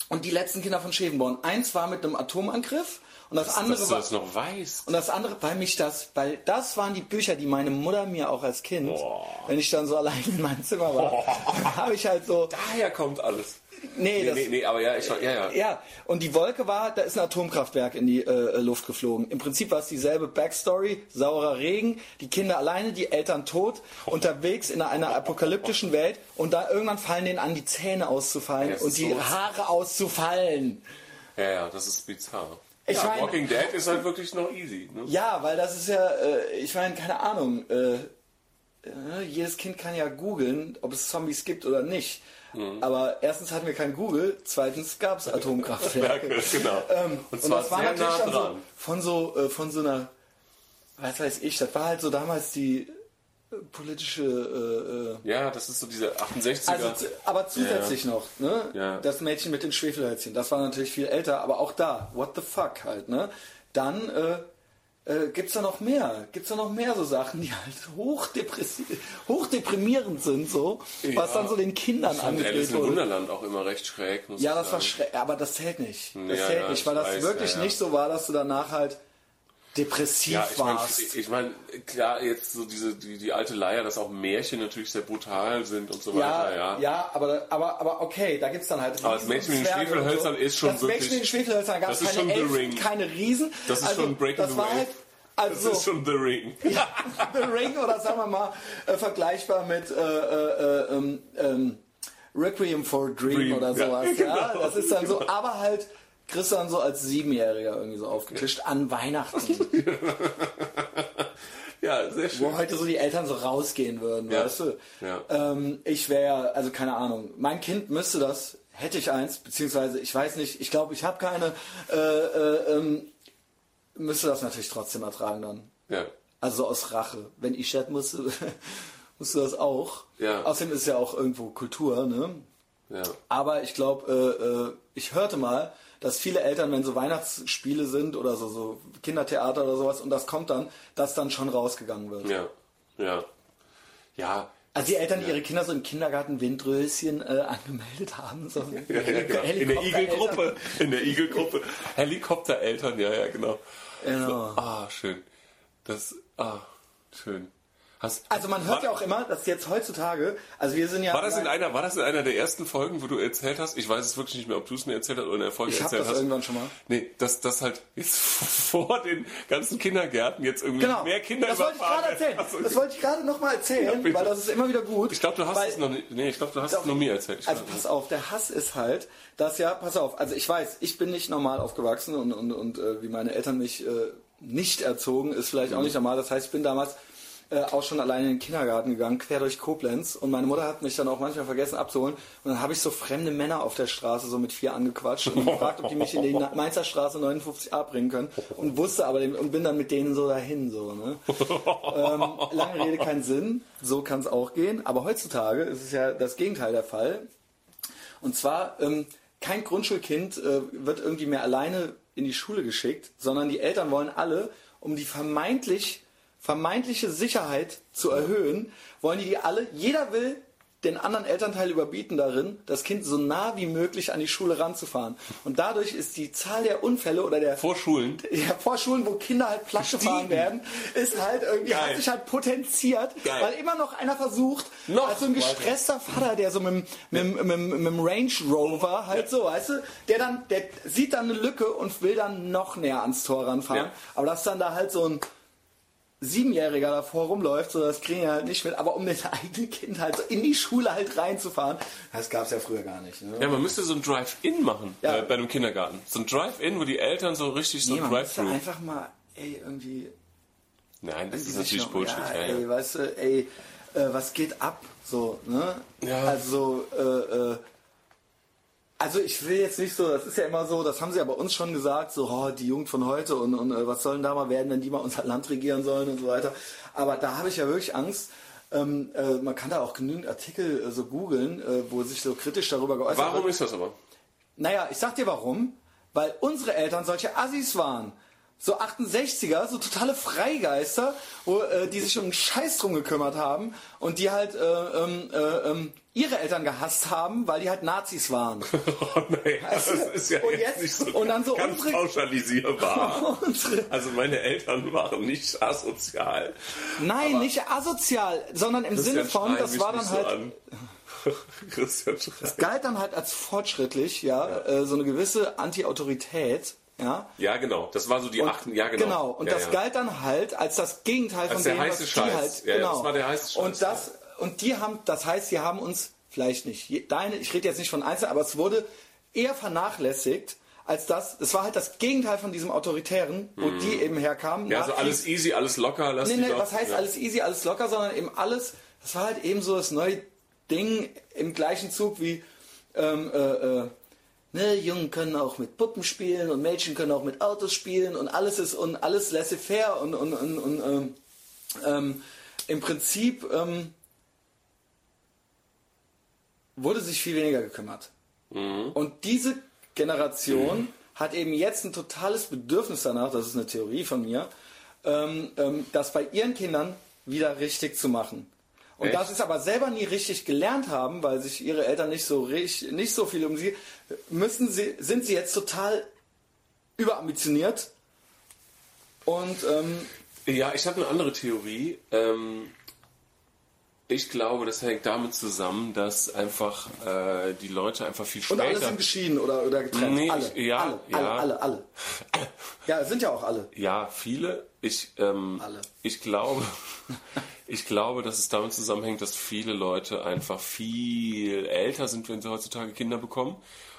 und die letzten Kinder von Schevenborn. Eins war mit einem Atomangriff und das andere Dass du das noch weißt. Und das andere, weil mich das, weil das waren die Bücher, die meine Mutter mir auch als Kind, Boah. wenn ich dann so allein in meinem Zimmer war, habe ich halt so, Daher kommt alles. Nee, das, nee, nee, aber ja, ich, ja, ja. ja, und die Wolke war, da ist ein Atomkraftwerk in die äh, Luft geflogen. Im Prinzip war es dieselbe Backstory, saurer Regen, die Kinder alleine, die Eltern tot, unterwegs in einer apokalyptischen Welt und da irgendwann fallen denen an, die Zähne auszufallen Ja, und die so- Haare auszufallen. Ja, ja, das ist bizarr. Ich ja, mein- Walking Dead ist halt wirklich noch easy. Ne? Ja, weil das ist ja, äh, ich meine, keine Ahnung, äh, äh, jedes Kind kann ja googeln, ob es Zombies gibt oder nicht. Mhm. Aber erstens hatten wir kein Google, zweitens gab es Atomkraftwerke. genau. Ähm, und zwar das war natürlich nah dann so von so äh, von so einer, was weiß ich, das war halt so damals die äh, politische, äh, äh, Ja, das ist so diese 68er. also, aber zusätzlich noch, ne? Ja. Das Mädchen mit den Schwefelhölzchen, das war natürlich viel älter, aber auch da, what the fuck halt, ne? Dann äh, äh, gibt's da noch mehr, gibt's da noch mehr so Sachen, die halt hochdeprimierend sind, so, was Ja. dann so den Kindern fand Alice angedreht im. Wunderland auch immer recht schräg. Muss Ja, das war sagen. schrecklich, aber das zählt nicht. Das Ja, zählt ja, nicht, weil das weiß, wirklich nicht so war, dass du danach halt depressiv Ja, ich meine, warst. ich mein, klar, jetzt so diese, die, die alte Leier, dass auch Märchen natürlich sehr brutal sind und so Ja, weiter, ja, ja. aber, aber, aber okay, da gibt's dann halt Aber das Mädchen mit den Schwefelhölzern ist schon Das wirklich- Mädchen mit den Schwefelhölzern gab es das ist keine schon The Elfen, Ring. keine Riesen. Das ist also, schon Breaking das the Wave. halt, also, Das ist schon The Ring. ja, The Ring oder sagen wir mal äh, vergleichbar mit äh, äh, äh, ähm, ähm, Requiem for a Dream, Dream, oder ja, sowas. Ja, genau, das ist dann so, aber halt dann so als Siebenjähriger irgendwie so aufgetischt an Weihnachten, Ja, sehr schön. wo heute so die Eltern so rausgehen würden, Ja. weißt du? Ja. Ähm, ich wäre, also keine Ahnung, mein Kind müsste das, hätte ich eins, beziehungsweise ich weiß nicht, ich glaube, ich habe keine, äh, äh, ähm, müsste das natürlich trotzdem ertragen dann. Ja. Also so aus Rache. Wenn ich das musste, musst du das auch. Ja. Außerdem ist ja auch irgendwo Kultur, ne? Ja. Aber ich glaube, äh, äh, ich hörte mal, dass viele Eltern, wenn so Weihnachtsspiele sind oder so, so Kindertheater oder sowas und das kommt dann, dass dann schon rausgegangen wird. Ja. Ja. Ja. Also die Eltern, die ihre Kinder so im Kindergarten Windröschen äh, angemeldet haben. So Ja, ja, genau. In der Igelgruppe. In der Igelgruppe. Helikoptereltern, ja, ja, genau. Genau. So, ah, schön. Das, ah, schön. Hast, Also man hört war, ja auch immer, dass jetzt heutzutage, also wir sind ja... War das, in einer, war das in einer der ersten Folgen, wo du erzählt hast? Ich weiß es wirklich nicht mehr, ob du es mir erzählt hast oder in der Folge Ich erzählt das hast. irgendwann schon mal. Nee, dass das halt jetzt vor den ganzen Kindergärten jetzt irgendwie Genau, mehr Kinder das wollte ich gerade überfahren erzählen. werden. Ach so. Das wollte ich gerade nochmal erzählen, bitte. weil das ist immer wieder gut. Ich glaube, du hast weil, es noch nicht. Nee, ich glaube, du hast es Doch. noch mir erzählt. Ich Also pass auf, der Hass ist halt, dass ja, pass auf, also ich weiß, ich bin nicht normal aufgewachsen und, und, und äh, wie meine Eltern mich äh, nicht erzogen, ist vielleicht auch Mhm. nicht normal. Das heißt, ich bin damals äh, auch schon alleine in den Kindergarten gegangen, quer durch Koblenz und meine Mutter hat mich dann auch manchmal vergessen abzuholen und dann habe ich so fremde Männer auf der Straße so mit vier angequatscht und gefragt, ob die mich in die Mainzer Straße 59a bringen können und wusste aber und bin dann mit denen so dahin so, ne? ähm, lange Rede, kein Sinn. So kann es auch gehen. Aber heutzutage ist es ja das Gegenteil der Fall. Und zwar, ähm, kein Grundschulkind äh, wird irgendwie mehr alleine in die Schule geschickt, sondern die Eltern wollen alle, um die vermeintlich, vermeintliche Sicherheit zu erhöhen, wollen die, die alle, jeder will den anderen Elternteil überbieten darin, das Kind so nah wie möglich an die Schule ranzufahren. Und dadurch ist die Zahl der Unfälle oder der Vor Schulen. ja, vor Schulen, wo Kinder halt platt gefahren werden, ist halt irgendwie, Geil. hat sich halt potenziert, Geil. weil immer noch einer versucht, Noch als so ein weiter. gestresster Vater, der so mit, mit, mit, dem- mit dem Range Rover halt so, weißt du, der dann, der sieht dann eine Lücke und will dann noch näher ans Tor ranfahren. Ja. Aber dass dann da halt so ein Siebenjähriger davor rumläuft, so das kriegen wir halt nicht mit, aber um das eigene Kind halt so in die Schule halt reinzufahren, das gab es ja früher gar nicht. Ne? Ja, man müsste so ein Drive-In machen Ja. äh, bei einem Kindergarten. So ein Drive-In, wo die Eltern so richtig so Nee, ein man müsste Drive-Thru. einfach mal, ey, irgendwie Nein, das ist natürlich Bullshit. Ja, Ja, ey, ja. weißt du, ey, äh, was geht ab? So, ne? Ja. Also, äh, äh, also ich will jetzt nicht so, das ist ja immer so, das haben sie ja bei uns schon gesagt, so, oh, die Jugend von heute und, und äh, was sollen da mal werden, wenn die mal unser Land regieren sollen und so weiter. Aber da habe ich ja wirklich Angst. Ähm, äh, man kann da auch genügend Artikel äh, so googeln, äh, wo sich so kritisch darüber geäußert wird. Warum ist das aber? Naja, ich sag dir warum. Weil unsere Eltern solche Assis waren. So 68er, so totale Freigeister, wo, äh, die sich um einen Scheiß drum gekümmert haben und die halt äh, ähm, äh, ähm, ihre Eltern gehasst haben, weil die halt Nazis waren. Oh nein, das Also, ist ja und jetzt, nicht so und dann so ganz unsere- pauschalisierbar. Unsere- Also meine Eltern waren nicht asozial. Nein, nicht asozial, sondern im Sinne Christian, von, schrei das war dann so halt, an. Christian schreit. galt dann halt als fortschrittlich, ja, Äh, so eine gewisse Anti-Autorität, ja. Ja, genau. Das war so die achten, ja genau. und ja, das ja. galt dann halt als das Gegenteil Als von dem, was Scheiß. die halt, Ja, genau. das war der heiße Scheiß, Und das, und die haben, das heißt, sie haben uns vielleicht nicht, deine, ich rede jetzt nicht von Einzelnen, aber es wurde eher vernachlässigt als das. Es war halt das Gegenteil von diesem Autoritären, wo die eben herkamen. Mhm. Ja, also alles easy, alles locker, lass Nee, nee, doch. was heißt ja. alles easy, alles locker, sondern eben alles, das war halt eben so das neue Ding im gleichen Zug wie, ähm, äh, äh, ne, Jungen können auch mit Puppen spielen und Mädchen können auch mit Autos spielen und alles ist und alles laissez-faire und, und, und, und ähm, ähm, im Prinzip ähm, wurde sich viel weniger gekümmert. Und diese Generation hat eben jetzt ein totales Bedürfnis danach, das ist eine Theorie von mir, ähm, ähm, das bei ihren Kindern wieder richtig zu machen. Und Echt? da sie es aber selber nie richtig gelernt haben, weil sich ihre Eltern nicht so richtig, nicht so viel um sie, müssen sie, sind sie jetzt total überambitioniert. Und ähm, Ja, ich habe eine andere Theorie. Ähm, ich glaube, das hängt damit zusammen, dass einfach äh, die Leute einfach viel und alle später. sind geschieden oder, oder getrennt. Nee, alle, ich- ja, alle, ja. alle, alle, alle. Ja, sind ja auch alle. Ja, viele. Ich, ähm, Alle. ich glaube, ich glaube, dass es damit zusammenhängt, dass viele Leute einfach viel älter sind, wenn sie heutzutage Kinder bekommen.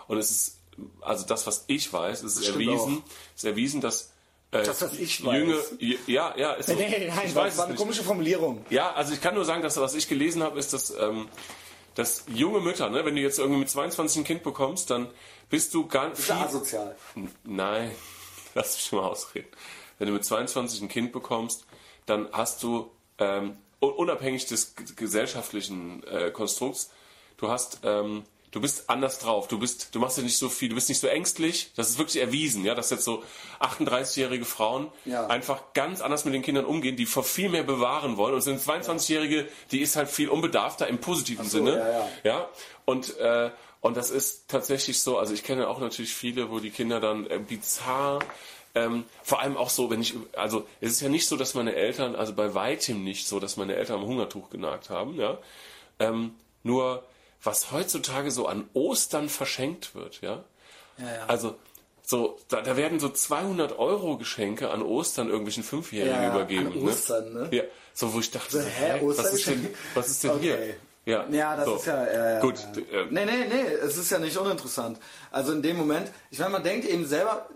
Und es ist, also das, was ich weiß, ist erwiesen, ist erwiesen, dass äh, Das, was ich weiß. Jünger, ja, ja, ist so. Nee, nein, ich das weiß war es eine nicht. komische Formulierung. Ja, also ich kann nur sagen, dass was ich gelesen habe, ist, dass, ähm, dass junge Mütter, ne, wenn du jetzt irgendwie mit 22 ein Kind bekommst, dann bist du ganz Das ja asozial. Nein, lass mich mal ausreden. Wenn du mit 22 ein Kind bekommst, dann hast du, ähm, unabhängig des gesellschaftlichen äh, Konstrukts, du hast, ähm, du bist anders drauf. Du bist, du machst ja nicht so viel, du bist nicht so ängstlich. Das ist wirklich erwiesen, ja, dass jetzt so 38-jährige Frauen Ja. einfach ganz anders mit den Kindern umgehen, die vor viel mehr bewahren wollen. Und so eine 22-jährige, die ist halt viel unbedarfter im positiven so, Sinne. ja, ja. Ja, und, äh, und das ist tatsächlich so, also ich kenne auch natürlich viele, wo die Kinder dann äh, bizarr, ähm, vor allem auch so, wenn ich, also es ist ja nicht so, dass meine Eltern, also bei weitem nicht so, dass meine Eltern am Hungertuch genagt haben, ja. Ähm, nur, was heutzutage so an Ostern verschenkt wird, ja. Ja, ja. Also, so, da, da werden so 200 Euro Geschenke an Ostern irgendwelchen Fünfjährigen Ja, übergeben. an Ostern, ne? Ja, so wo ich dachte, So, hä, was ist denn, was ist denn Okay. hier? Ja, Ja, das so. ist ja, ja Gut, äh, Nee, nee, nee, es ist ja nicht uninteressant. Also in dem Moment, ich meine, man denkt eben selber,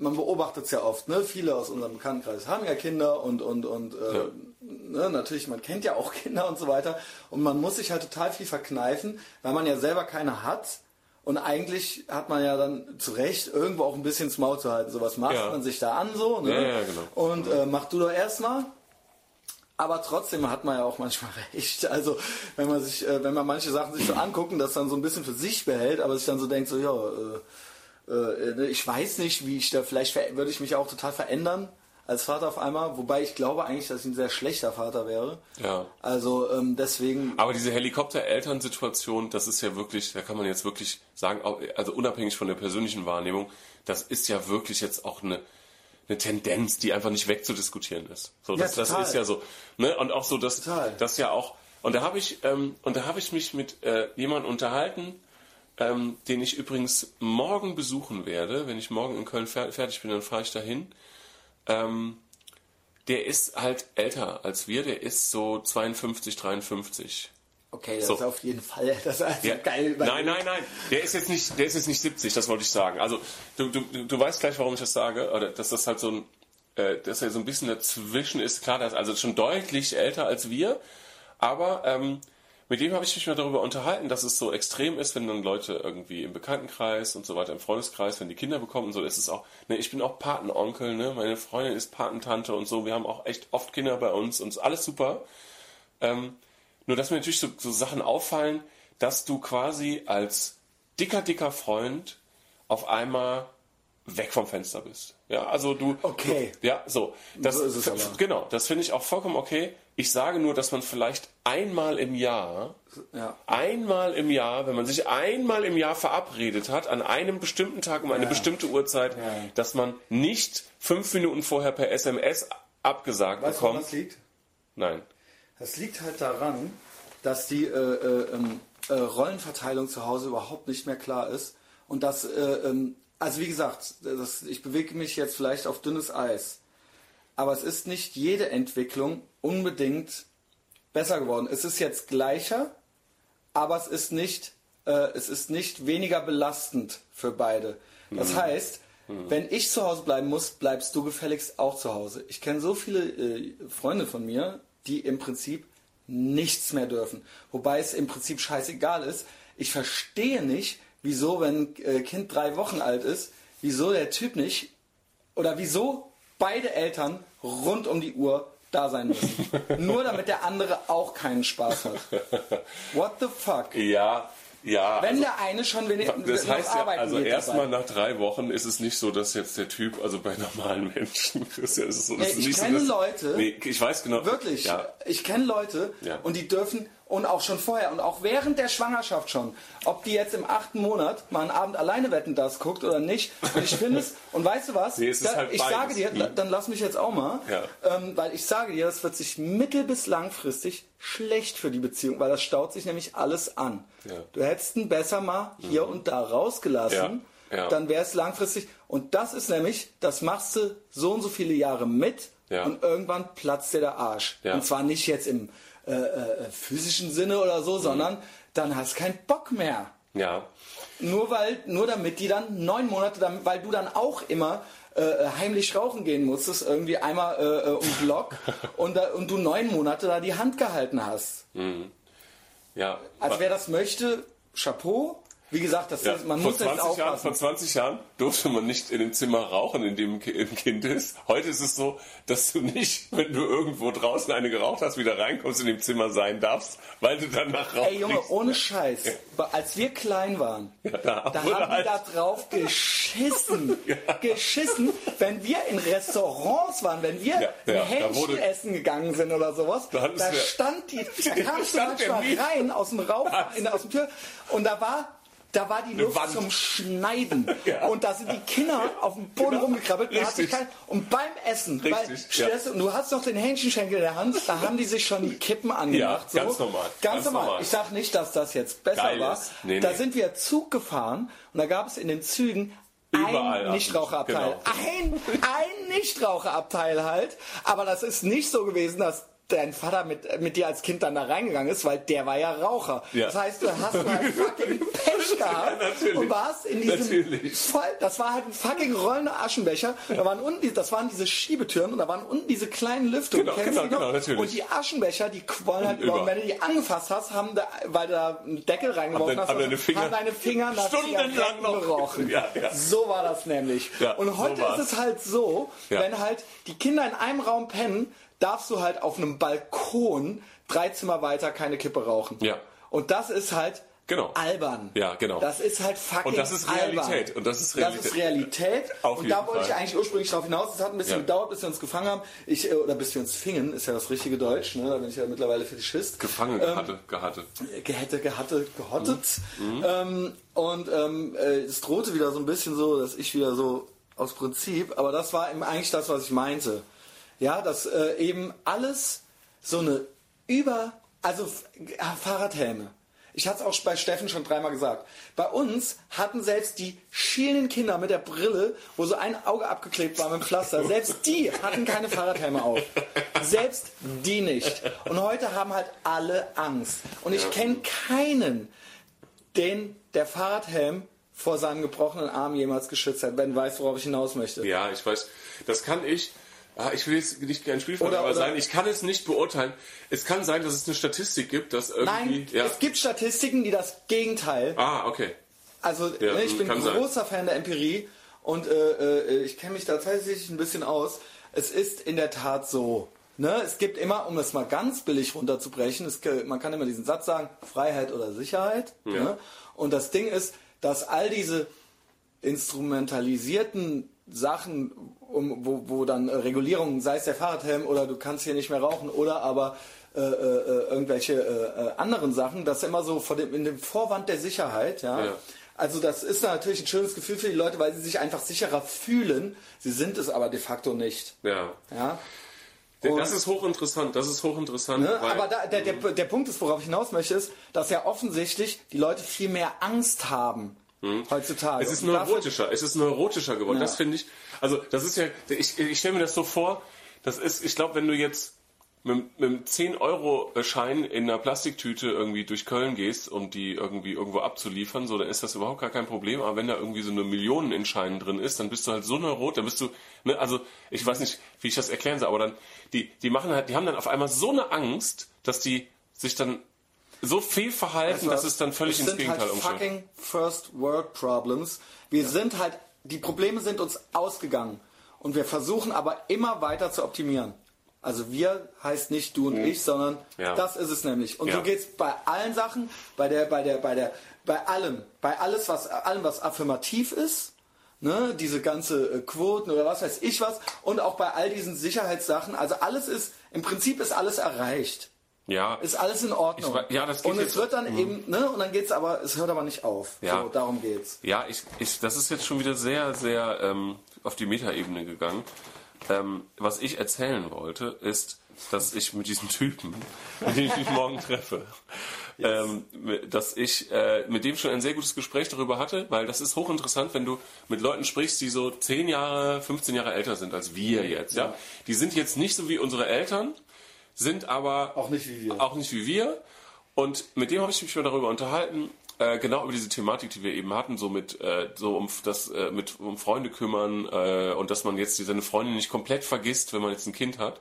man beobachtet es ja oft, ne? Viele aus unserem Bekanntenkreis haben ja Kinder und, und, und äh, ne? natürlich, man kennt ja auch Kinder und so weiter. Und man muss sich halt total viel verkneifen, weil man ja selber keine hat. Und eigentlich hat man ja dann zu Recht irgendwo auch ein bisschen ins Maul zu halten. So was macht Ja. man sich da an so. Ne? Ja, ja, genau. Und äh, mach du doch erstmal. Aber trotzdem hat man ja auch manchmal recht. Also wenn man sich, äh, wenn man manche Sachen sich so angucken, das dann so ein bisschen für sich behält, aber sich dann so denkt, so ja, äh, äh, ne, ich weiß nicht, wie ich da, vielleicht würde ich mich auch total verändern als Vater auf einmal, wobei ich glaube eigentlich, dass ich ein sehr schlechter Vater wäre. Ja. Also ähm, deswegen, Aber diese Helikopter-Elternsituation, das ist ja wirklich, da kann man jetzt wirklich sagen, also unabhängig von der persönlichen Wahrnehmung, das ist ja wirklich jetzt auch eine, eine Tendenz, die einfach nicht wegzudiskutieren ist. So, Ja, das, das total. ist ja so. Ne? Und auch so, dass das ja auch. Und da habe ich, ähm, und da habe ich mich mit äh, jemandem unterhalten, ähm, den ich übrigens morgen besuchen werde. Wenn ich morgen in Köln fer fertig bin, dann fahre ich dahin. Ähm, der ist halt älter als wir, der ist so 52, 53. Okay, das So. ist auf jeden Fall. Das ist also Ja. geil. Nein, nein, nein. Der ist jetzt nicht, der ist jetzt nicht 70, das wollte ich sagen. Also du, du, du weißt gleich, warum ich das sage, oder dass das halt so ein, äh, dass er so ein bisschen dazwischen ist. Klar, der ist also schon deutlich älter als wir, aber ähm, mit dem habe ich mich mal darüber unterhalten, dass es so extrem ist, wenn dann Leute irgendwie im Bekanntenkreis und so weiter, im Freundeskreis, wenn die Kinder bekommen und so, ist es auch. Ne, ich bin auch Patenonkel, ne, meine Freundin ist Patentante und so. Wir haben auch echt oft Kinder bei uns und ist alles super. Ähm, nur dass mir natürlich so, so Sachen auffallen, dass du quasi als dicker, dicker Freund auf einmal weg vom Fenster bist. Ja, also du. Okay. Du, ja, so. Das, So ist es aber. Genau, das finde ich auch vollkommen okay. Ich sage nur, dass man vielleicht einmal im Jahr, Ja. einmal im Jahr, wenn man sich einmal im Jahr verabredet hat, an einem bestimmten Tag um eine bestimmte Uhrzeit, Ja. dass man nicht fünf Minuten vorher per SMS abgesagt Weißt du, bekommt. das liegt? Nein. Das liegt halt daran, dass die äh, äh, ähm, äh, Rollenverteilung zu Hause überhaupt nicht mehr klar ist. Und dass, äh, ähm, also wie gesagt, das, ich bewege mich jetzt vielleicht auf dünnes Eis. Aber es ist nicht jede Entwicklung unbedingt besser geworden. Es ist jetzt gleicher, aber es ist nicht, äh, es ist nicht weniger belastend für beide. Das heißt, wenn ich zu Hause bleiben muss, bleibst du gefälligst auch zu Hause. Ich kenne so viele äh, Freunde von mir, die im Prinzip nichts mehr dürfen. Wobei es im Prinzip scheißegal ist. Ich verstehe nicht, wieso, wenn ein äh, Kind drei Wochen alt ist, wieso der Typ nicht oder wieso beide Eltern rund um die Uhr da sein müssen. Nur damit der andere auch keinen Spaß hat. What the fuck? Ja, ja. Wenn der eine schon wenig Das heißt ja, also erstmal nach drei Wochen ist es nicht so, dass jetzt der Typ, also bei normalen Menschen, das ist ist so, das Nee, ich nicht so, kenne dass- Leute- Nee, ich weiß genau. Wirklich, Ja, ich kenne Leute Ja. und die dürfen und auch schon vorher und auch während der Schwangerschaft schon, ob die jetzt im achten Monat mal einen Abend alleine wetten das guckt oder nicht. Und ich finde es, und weißt du was? Nee, Da- halt ich beides. sage dir, Hm. dann lass mich jetzt auch mal, Ja. ähm, weil ich sage dir, das wird sich mittel- bis langfristig schlecht für die Beziehung, weil das staut sich nämlich alles an. Ja. Mhm. Du hättest ihn besser mal hier und da rausgelassen, Ja, dann wäre es langfristig. Und das ist nämlich, das machst du so und so viele Jahre mit und irgendwann platzt dir der Arsch. Und zwar nicht jetzt im äh, äh, physischen Sinne oder so, sondern dann hast keinen Bock mehr. ja. Nur weil, nur damit die dann neun Monate, dann, weil du dann auch immer äh, heimlich rauchen gehen musstest, irgendwie einmal äh, äh, um Block und, da, und du neun Monate da die Hand gehalten hast. ja. Also wer das möchte, Chapeau. Wie gesagt, das ja. ist, man vor, muss jetzt 20 Jahren, aufpassen. vor 20 Jahren durfte man nicht in dem Zimmer rauchen, in dem ein Kind ist. Heute ist es so, dass du nicht, wenn du irgendwo draußen eine geraucht hast, wieder reinkommst in dem Zimmer sein darfst, weil du dann nach Rauch Ey Junge, riechst. ohne Scheiß. Als wir klein waren, da da wurde haben halt- da drauf geschissen. Geschissen, wenn wir in Restaurants waren, wenn wir Ja, ja, da Hähnchen essen gegangen sind oder sowas, Da da, wir- stand die, da Da kamst du manchmal rein aus dem Rauch, in, aus dem Tür und da war da war die Luft Wand. zum Schneiden. Ja. Und da sind die Kinder auf dem Boden Genau. rumgekrabbelt. Kein, und beim Essen, weil, Richtig, stellst du- und du hast noch den Hähnchenschenkel in der Hand, da haben die sich schon die Kippen angemacht. ganz normal. Ganz, Ganz normal. normal. Ich sag nicht, dass das jetzt besser Geil war. Nee, da nee. sind wir Zug gefahren und da gab es in den Zügen Überall ein Nichtraucherabteil. Genau. Ein, ein Nichtraucherabteil halt. Aber das ist nicht so gewesen, dass dein Vater mit, mit dir als Kind dann da reingegangen ist, weil der war ja Raucher. Ja. Das heißt, du hast mal fucking Pech gehabt Ja, und warst in diesem Natürlich. voll, das war halt ein fucking rollender Aschenbecher. Da waren unten, die- das waren diese Schiebetüren und da waren unten diese kleinen Lüftungen. Genau, genau, genau, natürlich. Und die Aschenbecher, die quollen halt Und über. Und wenn du die angefasst hast, haben da, weil du da einen Deckel reingeworfen Haben hast, deine Finger haben deine Finger nach stundenlang noch- gerochen. Ja, ja. So war das nämlich. Und heute so ist es halt so, wenn halt die Kinder in einem Raum pennen, darfst du halt auf einem Balkon drei Zimmer weiter keine Kippe rauchen. Ja. Und das ist halt Genau. albern. Ja, genau. Das ist halt fucking Und das ist albern. Realität. Und das ist Das Realität. ist Realität. Auf und da wollte ich Fall. eigentlich ursprünglich darauf hinaus. Es hat ein bisschen Ja. gedauert, bis wir uns gefangen haben. Ich, äh, oder bis wir uns fingen, ist ja das richtige Deutsch. Ne? Da bin ich ja mittlerweile Fetischist. Gefangen Ähm, hatte, gehatte. Gehätte, gehatte, gehottet. Mhm. Ähm, und ähm, äh, es drohte wieder so ein bisschen so, dass ich wieder so aus Prinzip, aber das war eben eigentlich das, was ich meinte. Ja, dass äh, eben alles so eine über, also äh, Fahrradhelme. Ich hatte es auch bei Steffen schon dreimal gesagt. Bei uns hatten selbst die schielenden Kinder mit der Brille, wo so ein Auge abgeklebt war mit dem Pflaster, selbst die hatten keine Fahrradhelme auf. Selbst die nicht. Und heute haben halt alle Angst. Und ich kenne keinen, den der Fahrradhelm vor seinem gebrochenen Arm jemals geschützt hat. Ben weiß, worauf ich hinaus möchte. Ja, ich weiß. Das kann ich. Ah, ich will jetzt nicht kein Spielverderber sein. Ich kann es nicht beurteilen. Es kann sein, dass es eine Statistik gibt, dass irgendwie. Nein, ja. es gibt Statistiken, die das Gegenteil Ah, okay. Also Ja, ne, ich bin sein. großer Fan der Empirie und äh, äh, ich kenne mich da tatsächlich ein bisschen aus. Es ist in der Tat so. Ne? Es gibt immer, um es mal ganz billig runterzubrechen, es, man kann immer diesen Satz sagen, Freiheit oder Sicherheit. Ne? Und das Ding ist, dass all diese instrumentalisierten Sachen, um, wo, wo dann äh, Regulierungen, sei es der Fahrradhelm oder du kannst hier nicht mehr rauchen oder aber äh, äh, äh, irgendwelche äh, äh, anderen Sachen, das ist immer so vor dem, in dem Vorwand der Sicherheit, ja. Ja. Also das ist natürlich ein schönes Gefühl für die Leute, weil sie sich einfach sicherer fühlen. Sie sind es aber de facto nicht. Ja. Ja. das ist hochinteressant. Das ist hochinteressant. Ne? weil- Aber da, der, der, der Punkt ist, worauf ich hinaus möchte, ist, dass ja offensichtlich die Leute viel mehr Angst haben heutzutage. Hm. Es ist neurotischer, es ist neurotischer geworden. Ja. Das finde ich. Also das ist ja, ich, ich stelle mir das so vor, das ist, ich glaube, wenn du jetzt mit, mit einem 10-Euro-Schein in einer Plastiktüte irgendwie durch Köln gehst, um die irgendwie irgendwo abzuliefern, so, dann ist das überhaupt gar kein Problem. Aber wenn da irgendwie so eine Millionen in Scheinen drin ist, dann bist du halt so neurot, dann bist du, ne, also ich weiß nicht, wie ich das erklären soll, aber dann, die, die machen halt, die haben dann auf einmal so eine Angst, dass die sich dann so viel verhalten, dass es dann völlig es ins sind Gegenteil halt umschlägt. fucking First World Problems. Wir sind halt, die Probleme sind uns ausgegangen. Und wir versuchen aber immer weiter zu optimieren. Also wir heißt nicht du und ich, sondern. Ja. das ist es nämlich. Und Ja. so geht's bei allen Sachen, bei der, bei der, bei der, bei allem, bei alles, was, allem, was affirmativ ist, ne, diese ganze äh, Quoten oder was weiß ich was, und auch bei all diesen Sicherheitssachen. Also alles ist, im Prinzip ist alles erreicht. Ja, Ist alles in Ordnung. Ich ja, das geht und es wird dann eben, ne, und dann geht's aber, es hört aber nicht auf. Ja. So, darum geht's. Ja, ich, ich, das ist jetzt schon wieder sehr, sehr ähm, auf die Metaebene gegangen. Ähm, was ich erzählen wollte, ist, dass ich mit diesem Typen, mit dem ich mich morgen treffe, ähm, dass ich äh, mit dem schon ein sehr gutes Gespräch darüber hatte, weil das ist hochinteressant, wenn du mit Leuten sprichst, die so 10 Jahre, 15 Jahre älter sind als wir jetzt. Ja? Die sind jetzt nicht so wie unsere Eltern, sind aber Auch nicht wie wir. auch nicht wie wir. Und mit dem habe ich mich mal darüber unterhalten, äh, genau über diese Thematik, die wir eben hatten, so mit äh, so um das äh, mit um Freunde kümmern äh, und dass man jetzt seine Freundin nicht komplett vergisst, wenn man jetzt ein Kind hat.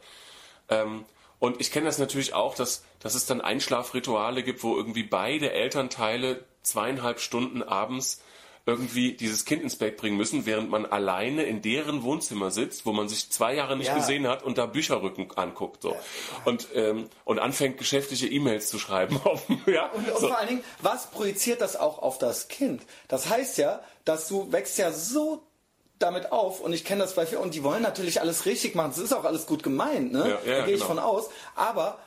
Ähm, und ich kenne das natürlich auch, dass, dass es dann Einschlafrituale gibt, wo irgendwie beide Elternteile zweieinhalb Stunden abends irgendwie dieses Kind ins Bett bringen müssen, während man alleine in deren Wohnzimmer sitzt, wo man sich zwei Jahre nicht Ja. gesehen hat und da Bücherrücken anguckt. So. Und, ähm, und anfängt geschäftliche E-Mails zu schreiben. ja, Und, und so. vor allen Dingen, was projiziert das auch auf das Kind? Das heißt ja, dass du wächst ja so damit auf und ich kenne das bei vielen und die wollen natürlich alles richtig machen. Es ist auch alles gut gemeint, ne? Ja, ja, da gehe ich genau. von aus. Aber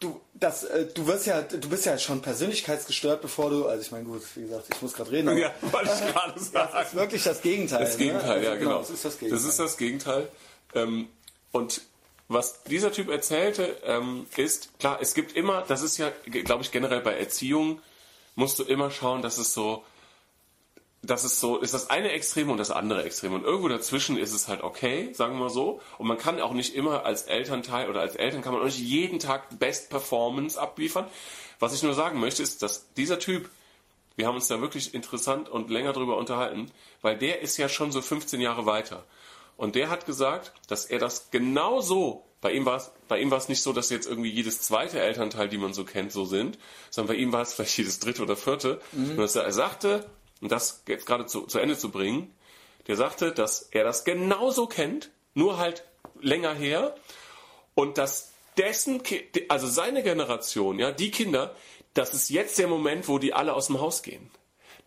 du, das, äh, du wirst ja, du bist ja schon persönlichkeitsgestört, bevor du, also ich meine gut, wie gesagt, ich muss gerade reden. Ja, wollte ich gerade sagen. Das ist wirklich das Gegenteil. Das Gegenteil, ne? ja, Also genau. Das ist das Gegenteil. Das ist das Gegenteil. Ähm, und was dieser Typ erzählte, ähm, ist, klar, es gibt immer, das ist ja, glaube ich, generell bei Erziehung, musst du immer schauen, dass es so, das ist so, ist das eine Extrem und das andere Extrem. Und irgendwo dazwischen ist es halt okay, sagen wir mal so. Und man kann auch nicht immer als Elternteil oder als Eltern kann man auch nicht jeden Tag Best Performance abliefern. Was ich nur sagen möchte, ist, dass dieser Typ, wir haben uns da wirklich interessant und länger drüber unterhalten, weil der ist ja schon so 15 Jahre weiter. Und der hat gesagt, dass er das genau so, bei ihm war es, bei ihm war es nicht so, dass jetzt irgendwie jedes zweite Elternteil, die man so kennt, so sind, sondern bei ihm war es vielleicht jedes dritte oder vierte. Und dass er, er sagte, und das jetzt gerade zu, zu Ende zu bringen, der sagte, dass er das genauso kennt, nur halt länger her und dass dessen, also seine Generation, ja, die Kinder, das ist jetzt der Moment, wo die alle aus dem Haus gehen.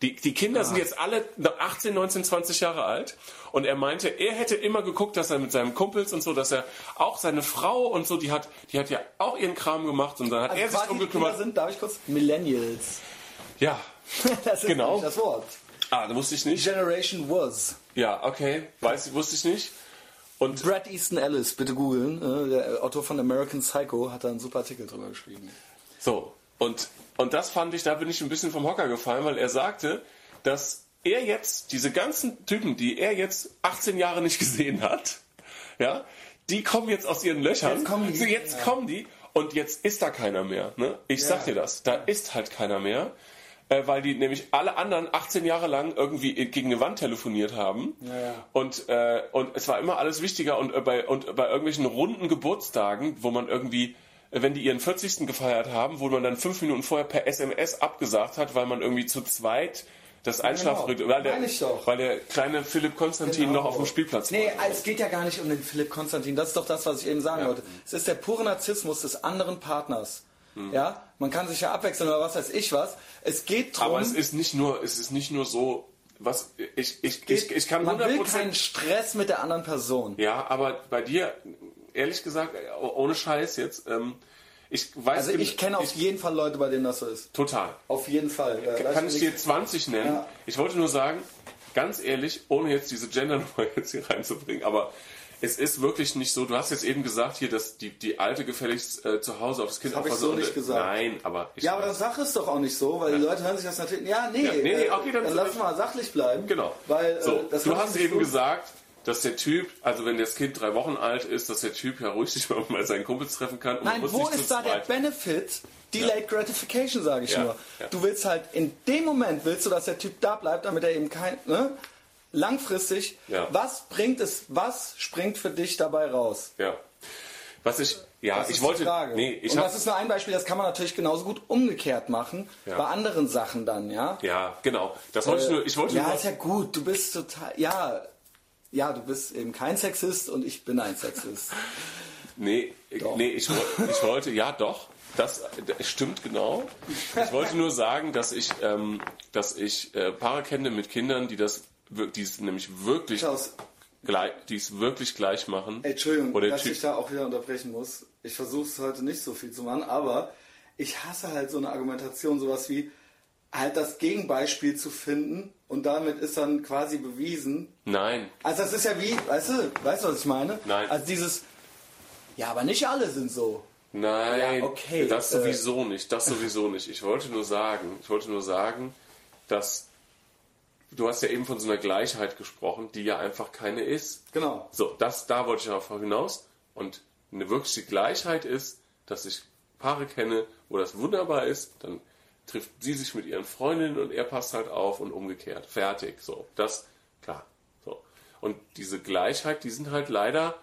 Die, die Kinder sind jetzt alle 18, 19, 20 Jahre alt und er meinte, er hätte immer geguckt, dass er mit seinen Kumpels und so, dass er auch seine Frau und so, die hat, die hat ja auch ihren Kram gemacht und dann hat also er sich drum die Kinder sind, darf ich kurz, Millennials. Ja, Das ist Genau. das Wort. ah, da wusste ich nicht. Generation was. Ja, okay, weiß, wusste ich nicht. Und Brad Easton Ellis, bitte googeln. äh, Der Autor von American Psycho hat da einen super Artikel drüber geschrieben. so, Und, und das fand ich, da bin ich ein bisschen vom Hocker gefallen, weil er sagte, dass er jetzt, diese ganzen Typen, die er jetzt 18 Jahre nicht gesehen hat, ja, die kommen jetzt aus ihren Löchern. Jetzt kommen die. So, jetzt Ja. kommen die und jetzt ist da keiner mehr. Ne? Ich sag dir das, da ist halt keiner mehr. Äh, weil die nämlich alle anderen 18 Jahre lang irgendwie gegen eine Wand telefoniert haben. Ja, ja. Und, äh, und es war immer alles wichtiger und äh, bei, und bei irgendwelchen runden Geburtstagen, wo man irgendwie, wenn die ihren 40. gefeiert haben, wo man dann fünf Minuten vorher per SMS abgesagt hat, weil man irgendwie zu zweit das Einschlafrhythmus, weil, der, weil der kleine Philipp Konstantin Genau. noch auf dem Spielplatz Nee, war. es geht ja gar nicht um den Philipp Konstantin. Das ist doch das, was ich eben sagen wollte. Es ist der pure Narzissmus des anderen Partners. Hm. Ja, man kann sich ja abwechseln oder was weiß ich was. Es geht darum, Aber es ist nicht nur, es ist nicht nur so, was ich, ich, ich, ich kann man will 100% keinen Stress mit der anderen Person. Ja, aber bei dir, ehrlich gesagt, ohne Scheiß jetzt, ähm, ich weiß Also ich kenne auf jeden Fall Leute, bei denen das so ist. total. Auf jeden Fall. Äh, Kann ich dir 20 nennen? Ja. Ich wollte nur sagen, ganz ehrlich, ohne jetzt diese Gender-Nummer jetzt hier reinzubringen, aber es ist wirklich nicht so. Du hast jetzt eben gesagt hier, dass die, die Alte gefälligst äh, zu Hause auf das Kind hab ich aufpassen so und- nicht gesagt. Nein, aber ich Ja, aber dann sag es doch auch nicht so, weil die Leute hören sich das natürlich. Ja, nee, Ja, nee, nee, äh, okay, dann- dann lass mal sachlich bleiben. Genau. Weil, äh, so, das du ich hast eben so- gesagt, dass der Typ, also wenn das Kind drei Wochen alt ist, dass der Typ ja ruhig sich mal bei seinen Kumpels treffen kann. Und Nein, wo ist da der Benefit? Delayed Gratification, sage ich Ja, nur. ja. Du willst halt in dem Moment, willst du, dass der Typ da bleibt, damit er eben kein, ne? Langfristig, Ja. was bringt es, was springt für dich dabei raus? Ja. Was ich, ja, Das ich ist wollte, nee, ich Und das ist nur ein Beispiel, das kann man natürlich genauso gut umgekehrt machen, Ja. bei anderen Sachen dann, ja? ja, genau. Das wollte ich nur, ich wollte ja, nur, ist ja gut, du bist total, ja, ja, du bist eben kein Sexist und ich bin ein Sexist. nee, ich- Doch. nee, ich, ich wollte, ja, doch, das, das stimmt genau. Ich wollte nur sagen, dass ich, ähm, dass ich äh, Paare kenne mit Kindern, die das, die es nämlich wirklich Klaus, gleich, die es wirklich gleich machen. Ey, Entschuldigung, dass Typ, ich da auch wieder unterbrechen muss. Ich versuche es heute nicht so viel zu machen, aber ich hasse halt so eine Argumentation, sowas wie halt das Gegenbeispiel zu finden und damit ist dann quasi bewiesen. nein, Also das ist ja wie, weißt du, weißt du, was ich meine? Nein. Also dieses, ja, aber nicht alle sind so. Nein, Ja, okay, das äh. sowieso nicht, das sowieso nicht. Ich wollte nur sagen, ich wollte nur sagen, dass du hast ja eben von so einer Gleichheit gesprochen, die ja einfach keine ist. Genau. So, das, da wollte ich darauf hinaus. Und eine wirkliche Gleichheit ist, dass ich Paare kenne, wo das wunderbar ist, dann trifft sie sich mit ihren Freundinnen und er passt halt auf und umgekehrt. Fertig. So, das, klar. So. Und diese Gleichheit, die sind halt leider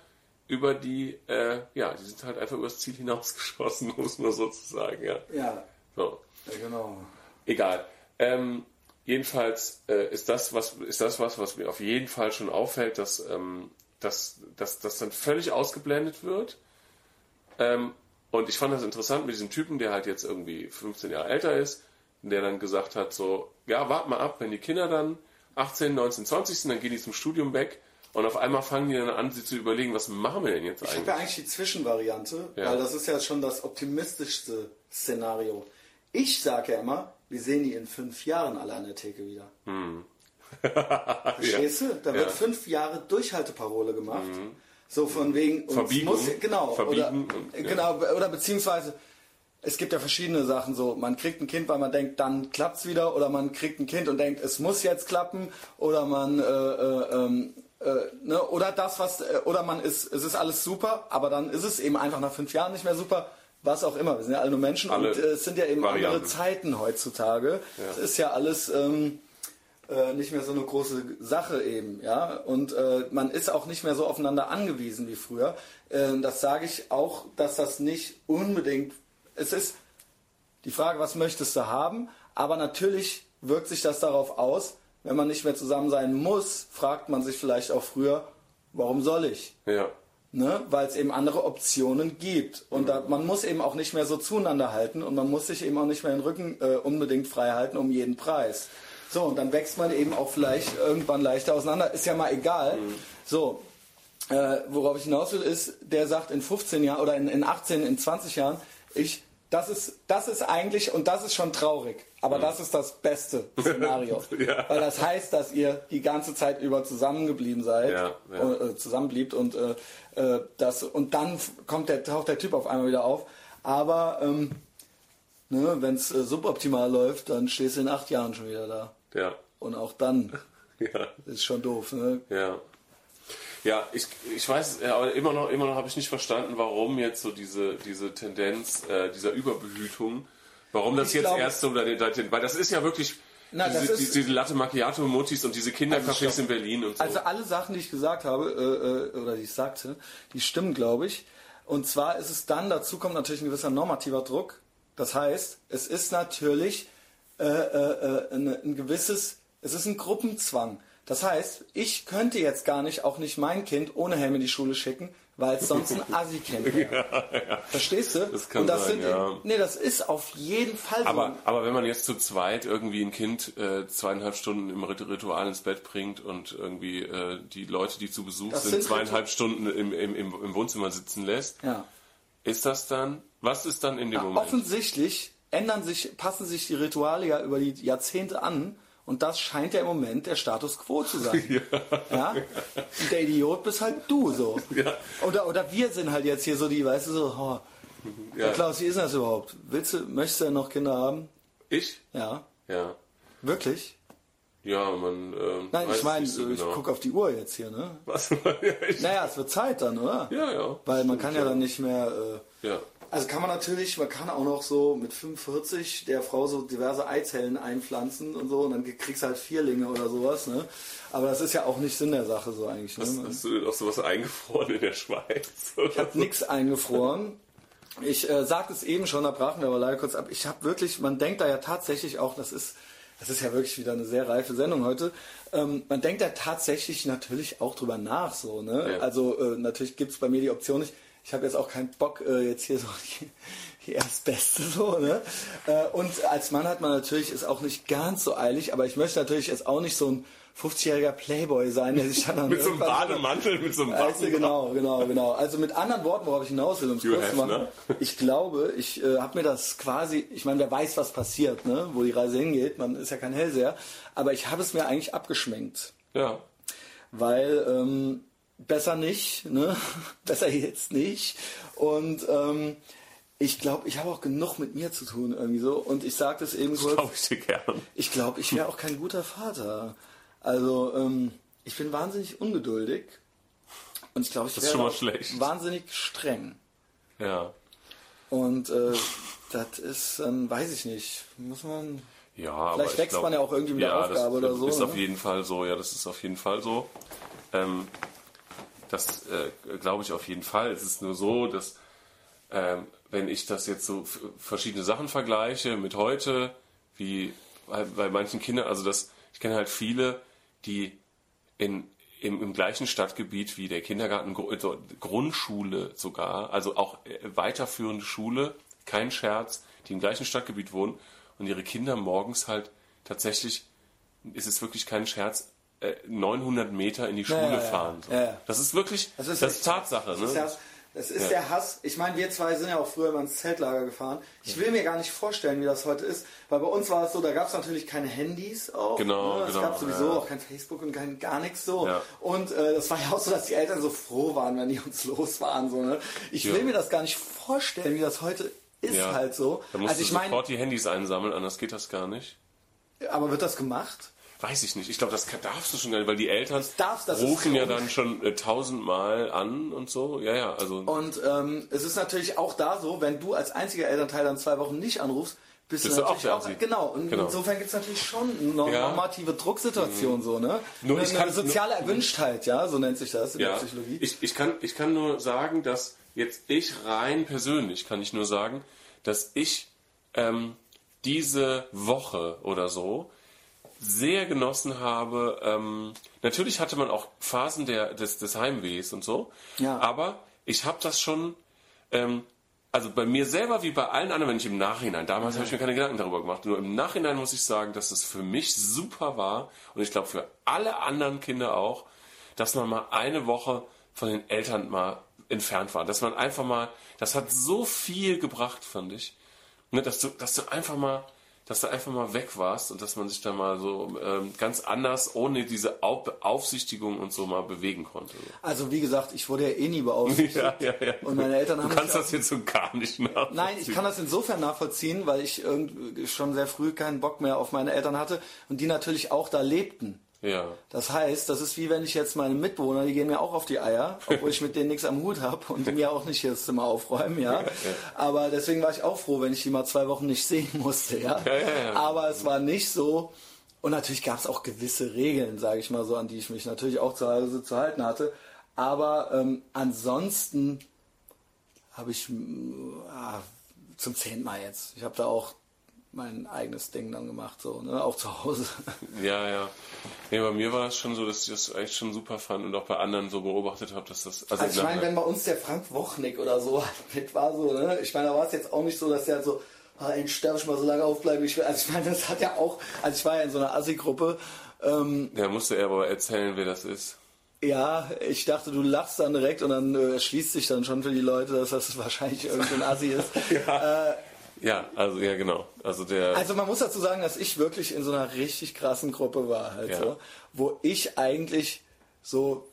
über die, äh, ja, die sind halt einfach übers Ziel hinausgeschossen, muss man sozusagen, ja. Ja, So. ja genau. Egal. Ähm, jedenfalls äh, ist das was ist das was, was mir auf jeden Fall schon auffällt, dass ähm, dass, dass das dann völlig ausgeblendet wird. Ähm, und ich fand das interessant mit diesem Typen, der halt jetzt irgendwie 15 Jahre älter ist, der dann gesagt hat so, ja, wart mal ab, wenn die Kinder dann 18, 19, 20 sind, dann gehen die zum Studium weg und auf einmal fangen die dann an, sich zu überlegen, was machen wir denn jetzt Ich habe eigentlich? ja eigentlich die Zwischenvariante, Ja. weil das ist ja schon das optimistischste Szenario. Ich sage ja immer, wir sehen die in fünf Jahren alle an der Theke wieder. Verstehst du? Da wird Ja. fünf Jahre Durchhalteparole gemacht. So von wegen und es Verbiegen. muss genau Verbiegen oder und- ja. genau oder beziehungsweise es gibt ja verschiedene Sachen so man kriegt ein Kind weil man denkt dann klappt's wieder oder man kriegt ein Kind und denkt es muss jetzt klappen oder man äh, äh, ähm, äh, ne, oder das was äh, oder man ist es ist alles super aber dann ist es eben einfach nach fünf Jahren nicht mehr super was auch immer wir sind ja alle nur Menschen Alle und äh, es sind ja eben andere Varianten. Zeiten heutzutage es ist ja alles ähm, äh, nicht mehr so eine große Sache eben, ja. Und äh, man ist auch nicht mehr so aufeinander angewiesen wie früher. Äh, das sage ich auch, dass das nicht unbedingt. Es ist die Frage, was möchtest du haben, aber natürlich wirkt sich das darauf aus, wenn man nicht mehr zusammen sein muss, fragt man sich vielleicht auch früher, warum soll ich? Ja. Ne? weil es eben andere Optionen gibt. Und da, man muss eben auch nicht mehr so zueinander halten und man muss sich eben auch nicht mehr den Rücken äh, unbedingt frei halten um jeden Preis. So, und dann wächst man eben auch vielleicht irgendwann leichter auseinander. Ist ja mal egal. So, äh, worauf ich hinaus will, ist, der sagt in 15 Jahren oder in, in 18, in 20 Jahren, ich, das ist, das ist eigentlich, und das ist schon traurig, aber das ist das beste Szenario. Ja. Weil das heißt, dass ihr die ganze Zeit über zusammengeblieben seid, Ja, ja. äh, zusammenbliebt und äh, äh, das und dann kommt der taucht der Typ auf einmal wieder auf. Aber ähm, Ne, Wenn es äh, suboptimal läuft, dann stehst du in acht Jahren schon wieder da. Ja. Und auch dann ist schon doof. Ne? Ja. Ja, ich, ich weiß, ja, aber immer noch, immer noch habe ich nicht verstanden, warum jetzt so diese, diese Tendenz äh, dieser Überbehütung, warum das Ich jetzt glaube- erst so, weil das ist ja wirklich Na, diese, ist- diese Latte Macchiato Mutis und diese Kindercafés Also, in Berlin und so. Also alle Sachen, die ich gesagt habe, äh, äh, oder die ich sagte, die stimmen, glaube ich. Und zwar ist es dann, dazu kommt natürlich ein gewisser normativer Druck. Das heißt, es ist natürlich äh, äh, äh, ein, ein gewisses, es ist ein Gruppenzwang. Das heißt, ich könnte jetzt gar nicht, auch nicht mein Kind ohne Helm in die Schule schicken, weil es sonst ein Assi-Kind wäre. Verstehst du? Das kann Und das sein, sind, ja. Nee, das ist auf jeden Fall so. aber, aber wenn man jetzt zu zweit irgendwie ein Kind äh, zweieinhalb Stunden im Rit- Ritual ins Bett bringt und irgendwie äh, die Leute, die zu Besuch sind, sind zweieinhalb Stunden im, im, im, im Wohnzimmer sitzen lässt, ja. ist das dann, was ist dann in dem Moment? Offensichtlich ändern sich, passen sich die Rituale ja über die Jahrzehnte an und das scheint ja im Moment der Status quo zu sein. ja. Und der Idiot bist halt du so. Ja. Oder, oder wir sind halt jetzt hier so die, weißt du, so, oh, Ja. Klaus, wie ist denn das überhaupt? Willst du, möchtest du denn noch Kinder haben? Ich? Ja. Ja. Wirklich? Ja, man. Ähm, Nein, ich meine, so ich genau. gucke auf die Uhr jetzt hier, ne? Was? ja, Naja, es wird Zeit dann, oder? ja, ja. Weil man kann ja dann nicht mehr. Äh, Ja. Also kann man natürlich, man kann auch noch so mit 45 der Frau so diverse Eizellen einpflanzen und so und dann kriegst du halt Vierlinge oder sowas, ne? Aber das ist ja auch nicht Sinn der Sache so eigentlich. Ne? Hast, hast du denn auch sowas eingefroren in der Schweiz? Ich habe nichts eingefroren. Ich äh, sagte es eben schon, da brachen wir aber leider kurz ab. Ich habe wirklich, man denkt da ja tatsächlich auch, das ist, das ist ja wirklich wieder eine sehr reife Sendung heute. Ähm, man denkt da tatsächlich natürlich auch drüber nach, so, ne? Ja. Also äh, natürlich gibt es bei mir die Option nicht. Ich habe jetzt auch keinen Bock, äh, jetzt hier so die, die Erstbeste so, ne? Äh, und als Mann hat man natürlich, ist auch nicht ganz so eilig, aber ich möchte natürlich jetzt auch nicht so ein 50-jähriger Playboy sein, der sich dann an mit so einem Bademantel, mit so einem Weißt du, genau, genau, genau. Also mit anderen Worten, worauf ich hinaus will, um es kurz zu machen. Hefner. Ich glaube, ich äh, habe mir das quasi, ich meine, wer weiß, was passiert, ne? wo die Reise hingeht, man ist ja kein Hellseher, aber ich habe es mir eigentlich abgeschminkt, Ja. weil ähm, besser nicht, ne? besser jetzt nicht. Und ähm, ich glaube, ich habe auch genug mit mir zu tun irgendwie so. Und ich sage das eben kurz. Glaube ich dir gern. Ich glaube, ich wäre auch kein guter Vater. Also, ähm, ich bin wahnsinnig ungeduldig. Und ich glaube, ich Das wäre wahnsinnig streng. Ja. Und äh, das ist, ähm, weiß ich nicht, muss man... Ja, aber Vielleicht ich wächst glaub, man ja auch irgendwie mit der ja, Aufgabe das oder so, Ist ne? auf jeden Fall so, ja, das ist auf jeden Fall so. Ähm, das äh, glaube ich auf jeden Fall. Es ist nur so, dass ähm, wenn ich das jetzt so verschiedene Sachen vergleiche mit heute, wie bei, bei manchen Kindern, also das, ich kenne halt viele, die in, im, im gleichen Stadtgebiet wie der Kindergarten, also Grundschule sogar, also auch äh, weiterführende Schule, kein Scherz, die im gleichen Stadtgebiet wohnen und ihre Kinder morgens halt tatsächlich, ist es wirklich kein Scherz, 900 Meter in die Schule ja, fahren. So. Das ist wirklich, Das das ist ist, echt- Tatsache. Das ne? ist, ja, das ist der Hass. Ich meine, wir zwei sind ja auch früher immer ins Zeltlager gefahren. Ich will mir gar nicht vorstellen, wie das heute ist, weil bei uns war es so, da gab es natürlich keine Handys auch. Genau, ne? Es genau, gab sowieso auch kein Facebook und kein gar nichts so. Und äh, das war ja auch so, dass die Eltern so froh waren, wenn die uns los waren. So, ne? Ich will mir das gar nicht vorstellen, wie das heute ist Ja. halt so. Da musst Also ich meine, sofort die Handys einsammeln, anders geht das gar nicht. aber wird das gemacht? Weiß ich nicht. Ich glaube, das kann- darfst du schon gar nicht, weil die Eltern darfst, rufen ja dann schon äh, tausendmal an und so. Ja, ja, also. Und ähm, es ist natürlich auch da so, wenn du als einziger Elternteil dann zwei Wochen nicht anrufst, bist, Bist du auch natürlich der auch, Assi. genau. Und Genau. insofern gibt es natürlich schon eine norm- Ja. Mhm. normative Drucksituation so, ne? Nur eine, ich kann- eine soziale Erwünschtheit, ja, so nennt sich das in der ja, Psychologie. ich, ich, kann, ich kann nur sagen, dass jetzt ich rein persönlich kann ich nur sagen, dass ich ähm, diese Woche oder so sehr genossen habe. Ähm, natürlich hatte man auch Phasen der, des, des Heimwehs und so, Ja. aber ich habe das schon, ähm, also bei mir selber wie bei allen anderen, wenn ich im Nachhinein, damals habe ich mir keine Gedanken darüber gemacht, nur im Nachhinein muss ich sagen, dass es für mich super war und ich glaube für alle anderen Kinder auch, dass man mal eine Woche von den Eltern mal entfernt war. Dass man einfach mal, das hat so viel gebracht, fand ich. Ne, dass, du, dass du einfach mal dass du einfach mal weg warst und dass man sich da mal so ähm, ganz anders, ohne diese Au Aufsichtigung und so mal bewegen konnte. Also wie gesagt, ich wurde ja eh nie beaufsichtigt. Ja, ja, ja. Und meine Eltern haben du kannst das jetzt so gar nicht nachvollziehen. Nein, ich kann das insofern nachvollziehen, weil ich schon sehr früh keinen Bock mehr auf meine Eltern hatte und die natürlich auch da lebten. Ja. Das heißt, das ist wie wenn ich jetzt meine Mitbewohner, die gehen mir auch auf die Eier, obwohl ich mit denen nichts am Hut habe und die mir auch nicht hier das Zimmer aufräumen, ja. Aber deswegen war ich auch froh, wenn ich die mal zwei Wochen nicht sehen musste, ja. Ja, ja, ja. Aber es war nicht so. Und natürlich gab es auch gewisse Regeln, sage ich mal so, an die ich mich natürlich auch zu Hause zu halten hatte. Aber ähm, ansonsten habe ich ah, zum zehnten Mal jetzt. Ich habe da auch mein eigenes Ding dann gemacht, so, ne? auch zu Hause. Ja, ja. Nee, bei mir war das schon so, dass ich das echt schon super fand und auch bei anderen so beobachtet habe, dass das. Also ich meine, wenn bei uns der Frank Wochnick oder so mit war, so, ne? Ich meine, da war es jetzt auch nicht so, dass der so, ah, endlich darf ich mal so lange aufbleiben, ich will. Also ich meine, das hat ja auch, also ich war ja in so einer Assi-Gruppe, ähm, ja, musste er aber erzählen, wer das ist. ja, ich dachte, du lachst dann direkt und dann äh, schließt sich dann schon für die Leute, dass das wahrscheinlich irgendein Assi ist. äh, Ja, also ja genau. Also der. Also man muss dazu sagen, dass ich wirklich in so einer richtig krassen Gruppe war, halt Ja. so, wo ich eigentlich so,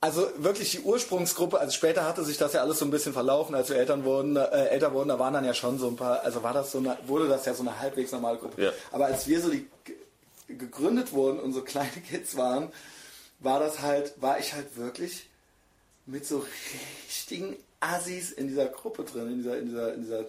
also wirklich die Ursprungsgruppe, also später hatte sich das ja alles so ein bisschen verlaufen, als wir Eltern wurden, äh, älter wurden, da waren dann ja schon so ein paar, also war das so eine, wurde das ja so eine halbwegs normale Gruppe. Ja. Aber als wir so die gegründet wurden und so kleine Kids waren, war das halt, war ich halt wirklich mit so richtigen Assis in dieser Gruppe drin, in dieser, in dieser, in dieser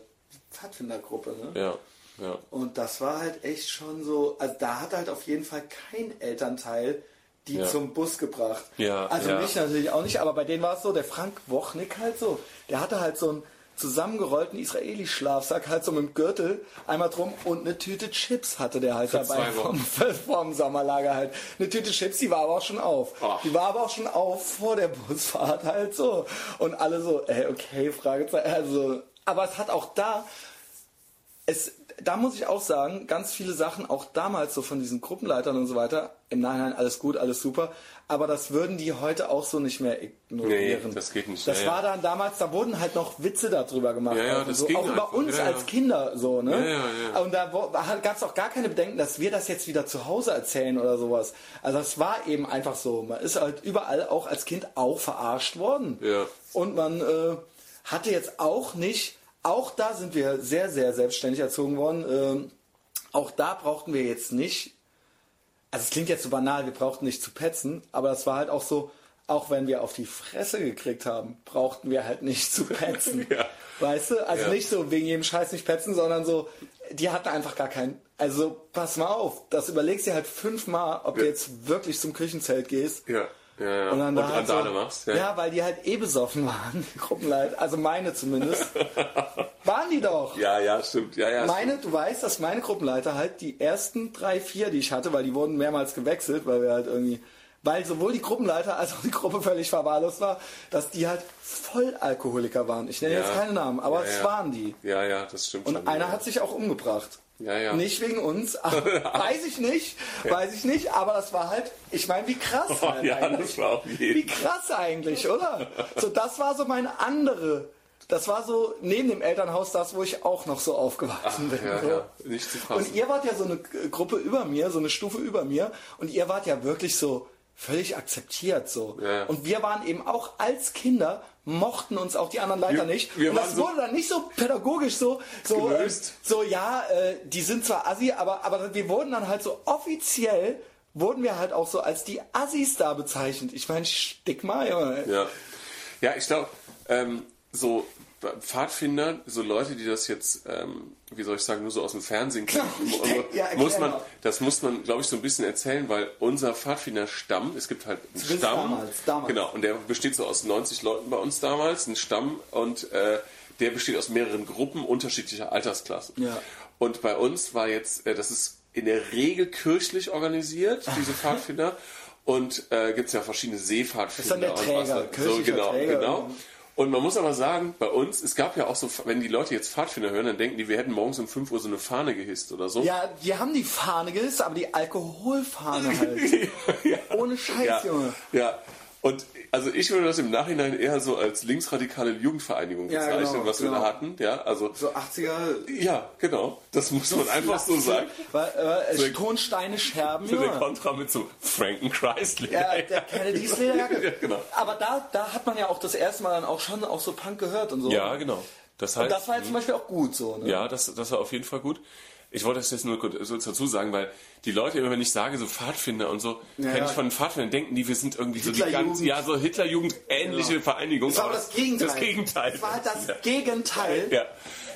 Pfadfindergruppe, ne? ja, ja. Und das war halt echt schon so, also da hat halt auf jeden Fall kein Elternteil die Ja. zum Bus gebracht. Ja, also ja. mich natürlich auch nicht, aber bei denen war es so, der Frank Wochnick halt so, der hatte halt so einen zusammengerollten Israeli-Schlafsack halt so mit dem Gürtel einmal drum und eine Tüte Chips hatte der halt Für dabei vom, vom Sommerlager halt. Eine Tüte Chips, die war aber auch schon auf. Ach. Die war aber auch schon auf vor der Busfahrt halt so. Und alle so, ey, okay, Fragezeichen, also, aber es hat auch da, es, da muss ich auch sagen, ganz viele Sachen, auch damals so von diesen Gruppenleitern und so weiter, im Nachhinein alles gut, alles super, aber das würden die heute auch so nicht mehr ignorieren. Nee, das geht nicht, Das ja, war dann damals, da wurden halt noch Witze darüber gemacht. Ja, ja, auch, und das so, ging auch über einfach, uns ja, als Kinder so, ne? Ja, ja. Und da gab es auch gar keine Bedenken, dass wir das jetzt wieder zu Hause erzählen oder sowas. Also es war eben einfach so. Man ist halt überall auch als Kind auch verarscht worden. Ja. Und man äh, hatte jetzt auch nicht, auch da sind wir sehr, sehr selbstständig erzogen worden. Ähm, auch da brauchten wir jetzt nicht, also es klingt jetzt so banal, wir brauchten nicht zu petzen, aber das war halt auch so, auch wenn wir auf die Fresse gekriegt haben, brauchten wir halt nicht zu petzen. Ja. Weißt du? Also Ja. nicht so wegen jedem Scheiß nicht petzen, sondern so, die hatten einfach gar keinen. Also pass mal auf, das überlegst dir halt fünfmal, ob du Ja. jetzt wirklich zum Küchenzelt gehst. Ja, ja, ja. Und dann da halt Randale so, machst. Ja. weil die halt eh besoffen waren, die Gruppenleiter. Also meine zumindest. waren die doch. ja, ja, stimmt. Ja, ja, Meine, du weißt, dass meine Gruppenleiter halt die ersten drei, vier, die ich hatte, weil die wurden mehrmals gewechselt, weil wir halt irgendwie, weil sowohl die Gruppenleiter als auch die Gruppe völlig verwahrlost war, dass die halt Vollalkoholiker waren. Ich nenne Ja. jetzt keine Namen, aber Ja, es ja. waren die. Ja, ja, das stimmt Und schon. einer ja. hat sich auch umgebracht. Ja, ja. Nicht wegen uns, weiß ich nicht, weiß ich nicht, aber das war halt, ich meine, wie krass Oh, halt ja, eigentlich. Wie krass eigentlich, oder? So, das war so meine andere, das war so neben dem Elternhaus das, wo ich auch noch so aufgewachsen bin. Ja, so. ja, nicht zu fassen. Und ihr wart ja so eine Gruppe über mir, so eine Stufe über mir und ihr wart ja wirklich so völlig akzeptiert so. Ja. Und wir waren eben auch als Kinder mochten uns auch die anderen Leiter Wir- nicht. wir und das so- wurde dann nicht so pädagogisch so so äh, Gelöst. so ja, äh, die sind zwar Assi, aber aber wir wurden dann halt so offiziell wurden wir halt auch so als die Assis da bezeichnet. Ich meine, Stigma, Junge. Ja, ja ich glaube, ähm, so Pfadfinder, so Leute, die das jetzt, ähm, wie soll ich sagen, nur so aus dem Fernsehen kennen, Ja, muss man, das muss man, glaube ich, so ein bisschen erzählen, weil unser Pfadfinder-Stamm, es gibt halt einen Stamm, damals, damals. genau, und der besteht so aus 90 Leuten bei uns damals, ein Stamm, und äh, der besteht aus mehreren Gruppen unterschiedlicher Altersklassen. Ja. Und bei uns war jetzt, äh, das ist in der Regel kirchlich organisiert, diese Pfadfinder. Und äh, gibt es ja verschiedene Seepfadfinder. Das ist dann der und Träger, was- so, genau, Träger. genau. Und man muss aber sagen, bei uns, es gab ja auch so, wenn die Leute jetzt Pfadfinder hören, dann denken die, wir hätten morgens um 5 Uhr so eine Fahne gehisst oder so. Ja, die haben die Fahne gehisst, aber die Alkoholfahne halt. ja. Ohne Scheiß, ja, Junge. Ja. Und also ich würde das im Nachhinein eher so als linksradikale Jugendvereinigung Ja, bezeichnen, genau, was wir genau. da hatten. Ja, also So 80er. ja, genau. Das muss man einfach so sagen. Weil, äh, So- Tonsteine Scherben. Für den ja. Kontra mit so Frankenchrist. Ja, der Kennedys Lederjacke. Ja, genau. Aber da, da hat man ja auch das erste Mal dann auch schon auch so Punk gehört und so. Ja, genau. Das heißt, Und das war jetzt zum Beispiel auch gut so. Ne? Ja, das, das war auf jeden Fall gut. Ich wollte das jetzt nur kurz dazu sagen, weil die Leute immer, wenn ich sage, so Pfadfinder und so, Ja, kenn ja. ich von Pfadfindern, denken die, wir sind irgendwie so die ganze, ja, so Hitlerjugend ähnliche Vereinigung. Das war das Gegenteil. Das Gegenteil. Das war das. Gegenteil. Ja,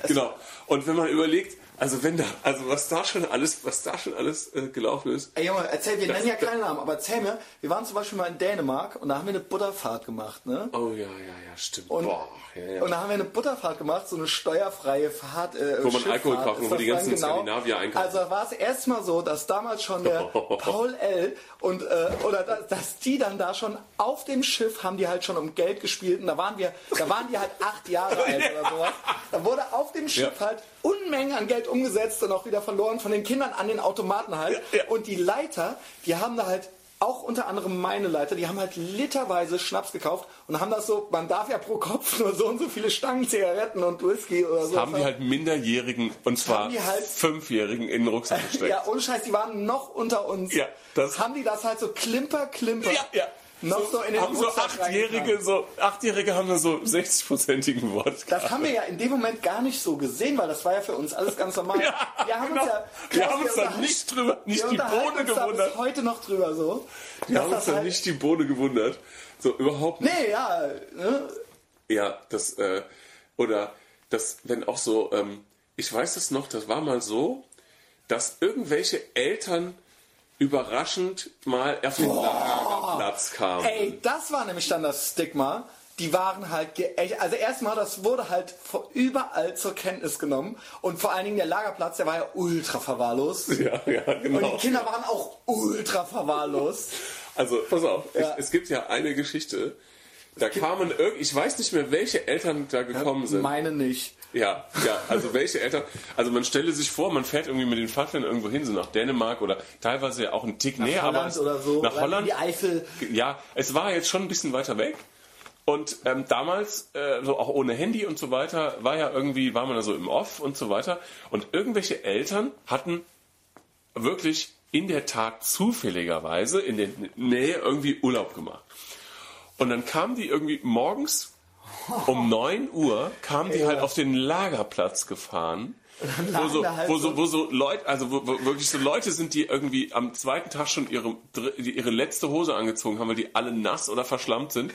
genau. Und wenn man überlegt, also wenn da, also was da schon alles, was da schon alles äh, gelaufen ist, Ey Junge, erzähl, wir Das- nennen ja keinen Namen, aber erzähl mir, wir waren zum Beispiel mal in Dänemark und da haben wir eine Butterfahrt gemacht, ne? oh ja, ja, ja, stimmt. Und, Boah, ja, ja. und da haben wir eine Butterfahrt gemacht, so eine steuerfreie Fahrt. Äh, Wo man Alkohol kaufen, wo die ganzen Skandinavier einkaufen. Also da war es erstmal so, dass damals schon der Paul L. und äh, oder dass, dass die dann da schon auf dem Schiff haben die halt schon um Geld gespielt und da waren wir, da waren die halt acht Jahre alt oder sowas. Da wurde auf dem Schiff Ja. halt Unmengen an Geld umgesetzt und auch wieder verloren von den Kindern an den Automaten halt. Ja, ja. Und die Leiter, die haben da halt auch unter anderem meine Leiter, die haben halt literweise Schnaps gekauft und haben das so, man darf ja pro Kopf nur so und so viele Stangen Zigaretten und Whisky oder so. haben die halt Minderjährigen, und zwar halt- Fünfjährigen in den Rucksack gesteckt. Ja, ohne Scheiß, die waren noch unter uns. Ja, das- haben die das halt so klimper, klimper. Ja, ja. Noch so, in den haben so Rucksack Achtjährige, so Achtjährige haben dann so 60-prozentigen Wodka. Das haben wir ja in dem Moment gar nicht so gesehen, weil das war ja für uns alles ganz normal. Ja, wir haben genau. uns ja, Wir haben uns da unterhalten- nicht drüber, nicht wir die Bohne uns da gewundert. heute noch drüber so. Wir haben uns da halt- nicht die Bohne gewundert. So, überhaupt nicht. Nee, ja, ne? Ja, das, äh, oder das, wenn auch so, ähm, ich weiß es noch, das war mal so, dass irgendwelche Eltern überraschend mal auf den Lagerplatz kamen. Ey, das war nämlich dann das Stigma. Die waren halt, ge- echt- also erstmal, das wurde halt überall zur Kenntnis genommen. Und vor allen Dingen der Lagerplatz, der war ja ultra verwahrlost. Ja, ja, Und genau. die Kinder waren auch ultra verwahrlost. Also, pass auf, Ja. ich, es gibt ja eine Geschichte, da kamen irgend, ich weiß nicht mehr, welche Eltern da gekommen sind. Meine nicht. Ja, ja, also welche Eltern, also man stelle sich vor, man fährt irgendwie mit den Pfadfindern irgendwo hin, so nach Dänemark oder teilweise ja auch einen Tick näher, aber Holland es- oder so. nach Holland. Die Eifel. Ja, es war jetzt schon ein bisschen weiter weg. Und ähm, damals, äh, so auch ohne Handy und so weiter, war ja irgendwie, war man da so im Off und so weiter. Und irgendwelche Eltern hatten wirklich in der Tat zufälligerweise in der Nähe irgendwie Urlaub gemacht. Und dann kamen die irgendwie morgens um 9 Uhr, kamen die halt auf den Lagerplatz gefahren. Wo so, halt wo so- wo so Leute, also wo, wo wirklich so Leute sind, die irgendwie am zweiten Tag schon ihre, ihre letzte Hose angezogen haben, weil die alle nass oder verschlammt sind.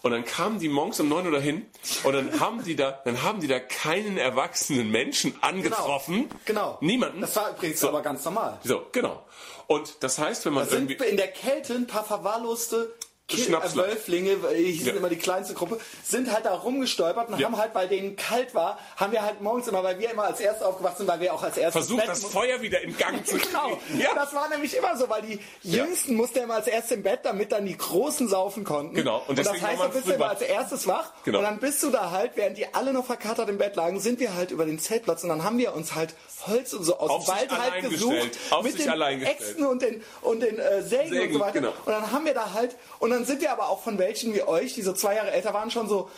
Und dann kamen die morgens um 9 Uhr dahin und dann haben die da, dann haben die da keinen erwachsenen Menschen angetroffen. Genau. Niemanden. Das war übrigens So. aber ganz normal. So, genau. Und das heißt, wenn man Da sind irgendwie. in der Kälte ein paar verwahrloste Schnapsler. äh, Wölflinge, weil die sind Ja. immer die kleinste Gruppe, sind halt da rumgestolpert und Ja. haben halt, weil denen kalt war, haben wir halt morgens immer, weil wir immer als Erste aufgewacht sind, weil wir auch als Erste Versucht das Feuer wieder in Gang zu kriegen. Genau, Ja. das war nämlich immer so, weil die Jüngsten mussten immer als Erste im Bett, damit dann die Großen saufen konnten. Genau, und und, das heißt, du bist immer als erstes wach Genau. und dann bist du da halt, während die alle noch verkatert im Bett lagen, sind wir halt über den Zeltplatz und dann haben wir uns halt Holz und so aus dem Wald halt gesucht auf mit sich den. Äxten und den, und den äh, Sägen, und Sägen, so weiter. genau. Und dann haben wir da halt, und dann sind wir aber auch von welchen wie euch, die so zwei Jahre älter waren, schon so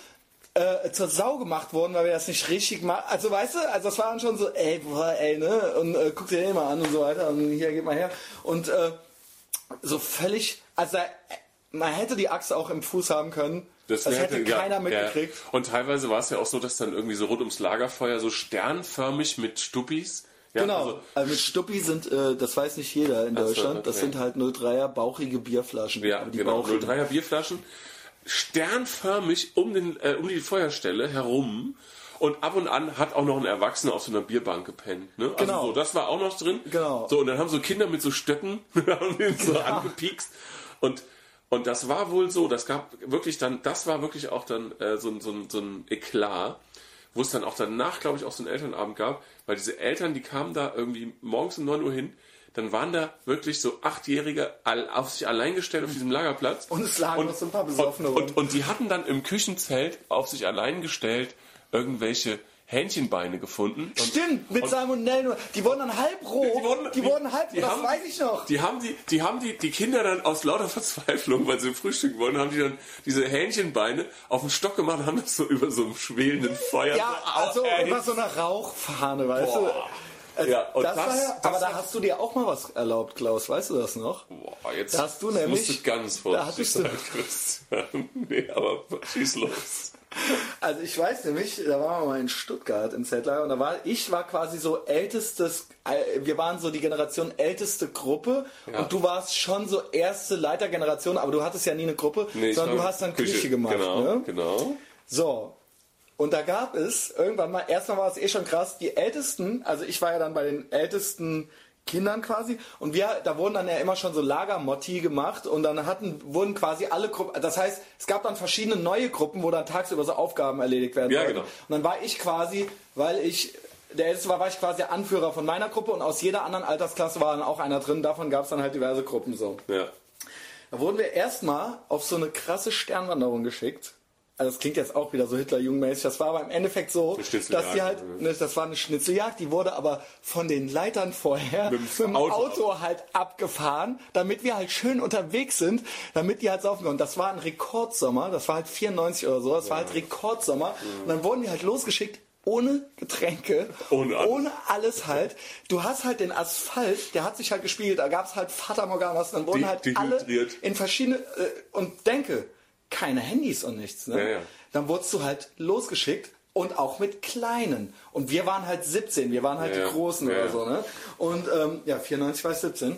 äh, zur Sau gemacht worden, weil wir das nicht richtig machen. Also weißt du, also das waren schon so, ey, boah, ey, ne? Und äh, guck dir den mal an und so weiter. Und hier, geht mal her. Und äh, so völlig, also äh, man hätte die Achse auch im Fuß haben können. Das, wär- hätte ja, keiner mitgekriegt. Ja. Und teilweise war es ja auch so, dass dann irgendwie so rund ums Lagerfeuer so sternförmig mit Stuppis. Ja, Genau. also- Also, mit Stuppi sind, äh, das weiß nicht jeder in Deutschland, das okay. sind halt 03er bauchige Bierflaschen. Ja, Aber die genau. bauchigen. 03er Bierflaschen. Sternförmig um, den, äh, um die Feuerstelle herum. Und ab und an hat auch noch ein Erwachsener auf so einer Bierbank gepennt. Ne? Genau. Also so, das war auch noch drin. Genau. So, und dann haben so Kinder mit so Stöcken haben so angepiekst. Und, und das war wohl so, das gab wirklich dann, das war wirklich auch dann äh, so, ein- so, so ein Eklat, wo es dann auch danach, glaube ich, auch so einen Elternabend gab, weil diese Eltern, die kamen da irgendwie morgens um 9 Uhr hin, dann waren da wirklich so Achtjährige auf sich allein gestellt auf diesem Lagerplatz. Und es lagen noch so ein paar Besoffene und, und, und die hatten dann im Küchenzelt auf sich allein gestellt irgendwelche Hähnchenbeine gefunden. Und, Stimmt, mit Salmonellen. Die wurden dann halb roh. Die wurden, die wurden halb, die das haben- weiß ich noch. Die haben die, die haben die, die Kinder dann aus lauter Verzweiflung, weil sie frühstücken wollen, haben die dann diese Hähnchenbeine auf den Stock gemacht und haben das so über so einem schwelenden Feuer. Ja, so also erhitzt. über so einer Rauchfahne, weißt Boah. du. Also, Ja, und das, das- war ja, aber da hast du dir auch mal was erlaubt, Klaus, weißt du das noch? Boah, jetzt Da hast du nämlich- musst du ganz da vorsichtig du- sein, Christian. Nee, aber schieß los. Also ich weiß nämlich, da waren wir mal in Stuttgart im Zeltlager und da war ich war quasi so ältestes, äh, wir waren so die Generation älteste Gruppe Ja. und du warst schon so erste Leitergeneration, aber du hattest ja nie eine Gruppe, Nee, sondern du hast dann Küche, gemacht. Genau, Ne? genau. So. Und da gab es irgendwann mal, erstmal war es eh schon krass, die Ältesten, also ich war ja dann bei den ältesten Kindern quasi und wir, da wurden dann ja immer schon so Lagermotti gemacht und dann hatten, wurden quasi alle Gruppen, das heißt, es gab dann verschiedene neue Gruppen, wo dann tagsüber so Aufgaben erledigt werden Ja, sollten. genau. Und dann war ich quasi, weil ich der Älteste war, war ich quasi der Anführer von meiner Gruppe und aus jeder anderen Altersklasse war dann auch einer drin, davon gab es dann halt diverse Gruppen so. Ja. Da wurden wir erstmal auf so eine krasse Sternwanderung geschickt. Also das klingt jetzt auch wieder so Hitler-Jugendmäßig. Das war aber im Endeffekt so, dass die halt, ne, das war eine Schnitzeljagd, die wurde aber von den Leitern vorher Mit mit dem Auto. Auto, halt abgefahren, damit wir halt schön unterwegs sind, damit die halt saufen können. Und das war ein Rekordsommer, das war halt 94 oder so, das war halt Rekordsommer. Und dann wurden die halt losgeschickt ohne Getränke, Ohne alles. ohne alles halt. Du hast halt den Asphalt, der hat sich halt gespiegelt, da gab es halt Fata Morganas, dann wurden halt alle in verschiedene äh, und denke, keine Handys und nichts. Ne? Ja, ja. Dann wurdest du halt losgeschickt und auch mit kleinen. Und wir waren halt 17, wir waren halt Ja, die. Großen oder so. Ne? Und ähm, ja, 94 war ich 17.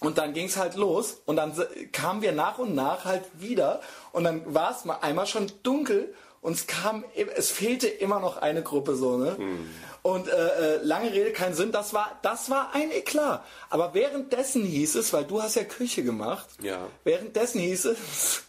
Und dann ging es halt los und dann kamen wir nach und nach halt wieder und dann war es mal einmal schon dunkel und es kam, es fehlte immer noch eine Gruppe so, ne? Hm. Und äh, äh, lange Rede, kein Sinn, das war, das war ein Eklat. Aber währenddessen hieß es, weil du hast ja Küche gemacht, Ja. währenddessen hieß es,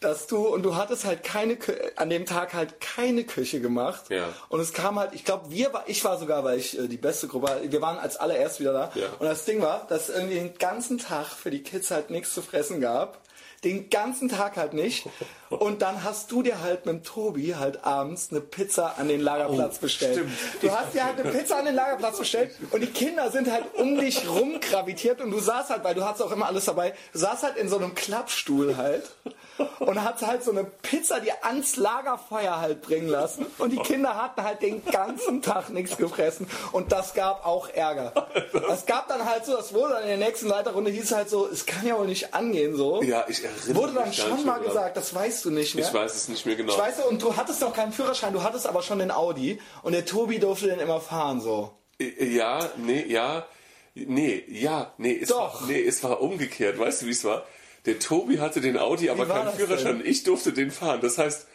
dass du, und du hattest halt keine, an dem Tag halt keine Küche gemacht. Ja. Und es kam halt, ich glaube, wir war, ich war sogar, weil ich äh, die beste Gruppe, war, wir waren als allererst wieder da. Ja. Und das Ding war, dass es irgendwie den ganzen Tag für die Kids halt nichts zu fressen gab. Den ganzen Tag halt nicht. Und dann hast du dir halt mit Tobi halt abends eine Pizza an den Lagerplatz bestellt. stimmt. Du hast dir halt eine Pizza an den Lagerplatz bestellt und die Kinder sind halt um dich rumgravitiert und du saßt halt, weil du hattest auch immer alles dabei, du saßt halt in so einem Klappstuhl halt und hast halt so eine Pizza dir ans Lagerfeuer halt bringen lassen und die Kinder hatten halt den ganzen Tag nichts gefressen und das gab auch Ärger. Das gab dann halt so, das wurde dann in der nächsten Leiterrunde hieß halt so, es kann ja wohl nicht angehen so. Ja, ich erinnere Wurde dann mich schon mal dran. gesagt, das weißt du nicht mehr. Ich weiß es nicht mehr genau. Ich weiß, und du hattest noch keinen Führerschein, du hattest aber schon den Audi und der Tobi durfte den immer fahren so. Ja, nee, ja, nee, ja, nee, es Doch. war, nee, es war umgekehrt. Weißt du, wie es war? Der Tobi hatte den Audi, aber keinen Führerschein. Ich durfte den fahren. Das heißt,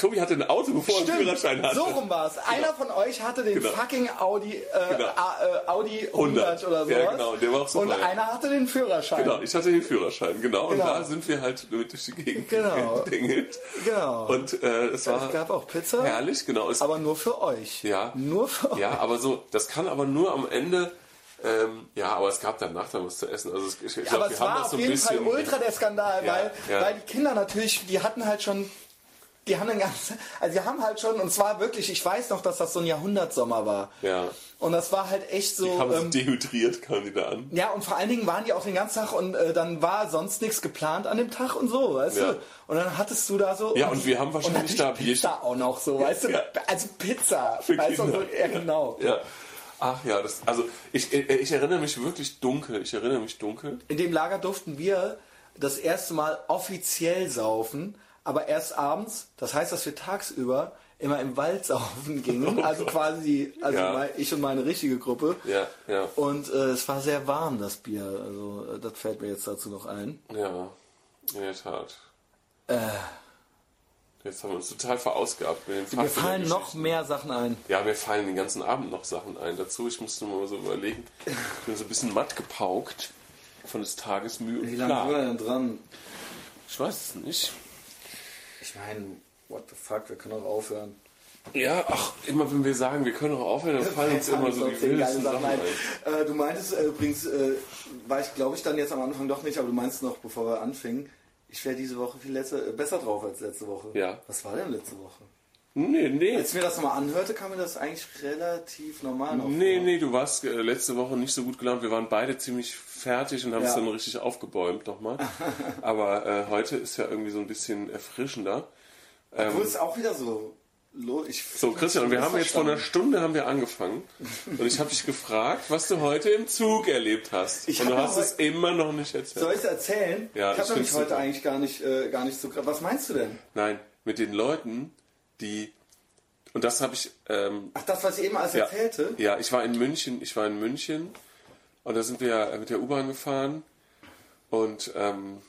Tobi hatte ein Auto, bevor er einen Führerschein hatte. so rum war es. Einer von euch hatte den Genau. fucking Audi, äh, Genau. Äh, Audi 100, 100. oder sowas. Ja, genau, der war auch super, Und ja. einer hatte den Führerschein. Genau, ich hatte den Führerschein, genau. Und Genau. da sind wir halt durch die Gegend Genau. gedingelt. Genau. Und äh, es war es gab auch Pizza, herrlich, genau. Es, aber nur für euch. Ja. Nur für euch. ja, aber so, das kann aber nur am Ende. Ähm, ja, aber es gab danach dann was zu essen. Also es- ich, ich glaub, aber es war auf so jeden Fall ultra der Skandal, Ja, weil, ja. weil die Kinder natürlich, die hatten halt schon, die haben den ganzen, also die haben halt schon, und zwar wirklich, ich weiß noch, dass das so ein Jahrhundertsommer war. Ja. Und das war halt echt so. haben ähm, dehydriert, kamen die da an. Ja, und vor allen Dingen waren die auch den ganzen Tag und äh, dann war sonst nichts geplant an dem Tag und so, weißt Ja. du? Und dann hattest du da so. Ja, und wir haben wahrscheinlich und da Pizza auch noch so, weißt du? Ja. Also Pizza. Für weißt du, Kinder. so, ja, genau. Ja. Ach ja, das, also ich, ich ich erinnere mich wirklich dunkel. Ich erinnere mich dunkel. In dem Lager durften wir das erste Mal offiziell saufen, aber erst abends. Das heißt, dass wir tagsüber immer im Wald saufen gingen. also quasi, also Ja. ich und meine richtige Gruppe. Ja, ja. Und äh, es war sehr warm, das Bier. Also äh, das fällt mir jetzt dazu noch ein. Ja, in der Tat. Äh, Jetzt haben wir uns total verausgabt mit den mir fallen noch mehr Sachen ein. Ja, mir fallen den ganzen Abend noch Sachen ein dazu. Ich musste mal so überlegen. Ich bin so ein bisschen matt gepaukt von des Tages Mühe und Wie lange wir Plan. denn dran? Ich weiß es nicht. Ich meine, what the fuck, wir können auch aufhören. Ja, ach, immer wenn wir sagen, wir können auch aufhören, dann fallen uns immer so die wildesten Sachen. Äh, du meintest äh, übrigens, äh, war ich glaube ich dann jetzt am Anfang doch nicht, aber du meinst noch, bevor wir anfingen, ich wäre diese Woche viel letzte, äh, besser drauf als letzte Woche. Ja. Was war denn letzte Woche? Nee, nee. Als ich mir das nochmal anhörte, kam mir das eigentlich relativ normal noch Nee, vor. nee, du warst äh, letzte Woche nicht so gut gelaunt. Wir waren beide ziemlich fertig und haben Ja. es dann richtig aufgebäumt nochmal. Aber äh, heute ist ja irgendwie so ein bisschen erfrischender. Obwohl es auch wieder so... Ich So, Christian, wir haben jetzt vor einer Stunde. Haben wir angefangen und ich habe dich gefragt, was du heute im Zug erlebt hast. Ich und du hast es immer noch nicht erzählt. Soll ich es erzählen? Ja, ich habe nämlich find's heute super. eigentlich gar nicht, äh, gar nicht so... Was meinst du denn? Nein, mit den Leuten, die und das habe ich ähm, Ach, das, was ich eben alles ja, erzählte? ja, ich war in München, ich war in München und da sind wir mit der U-Bahn gefahren und ähm,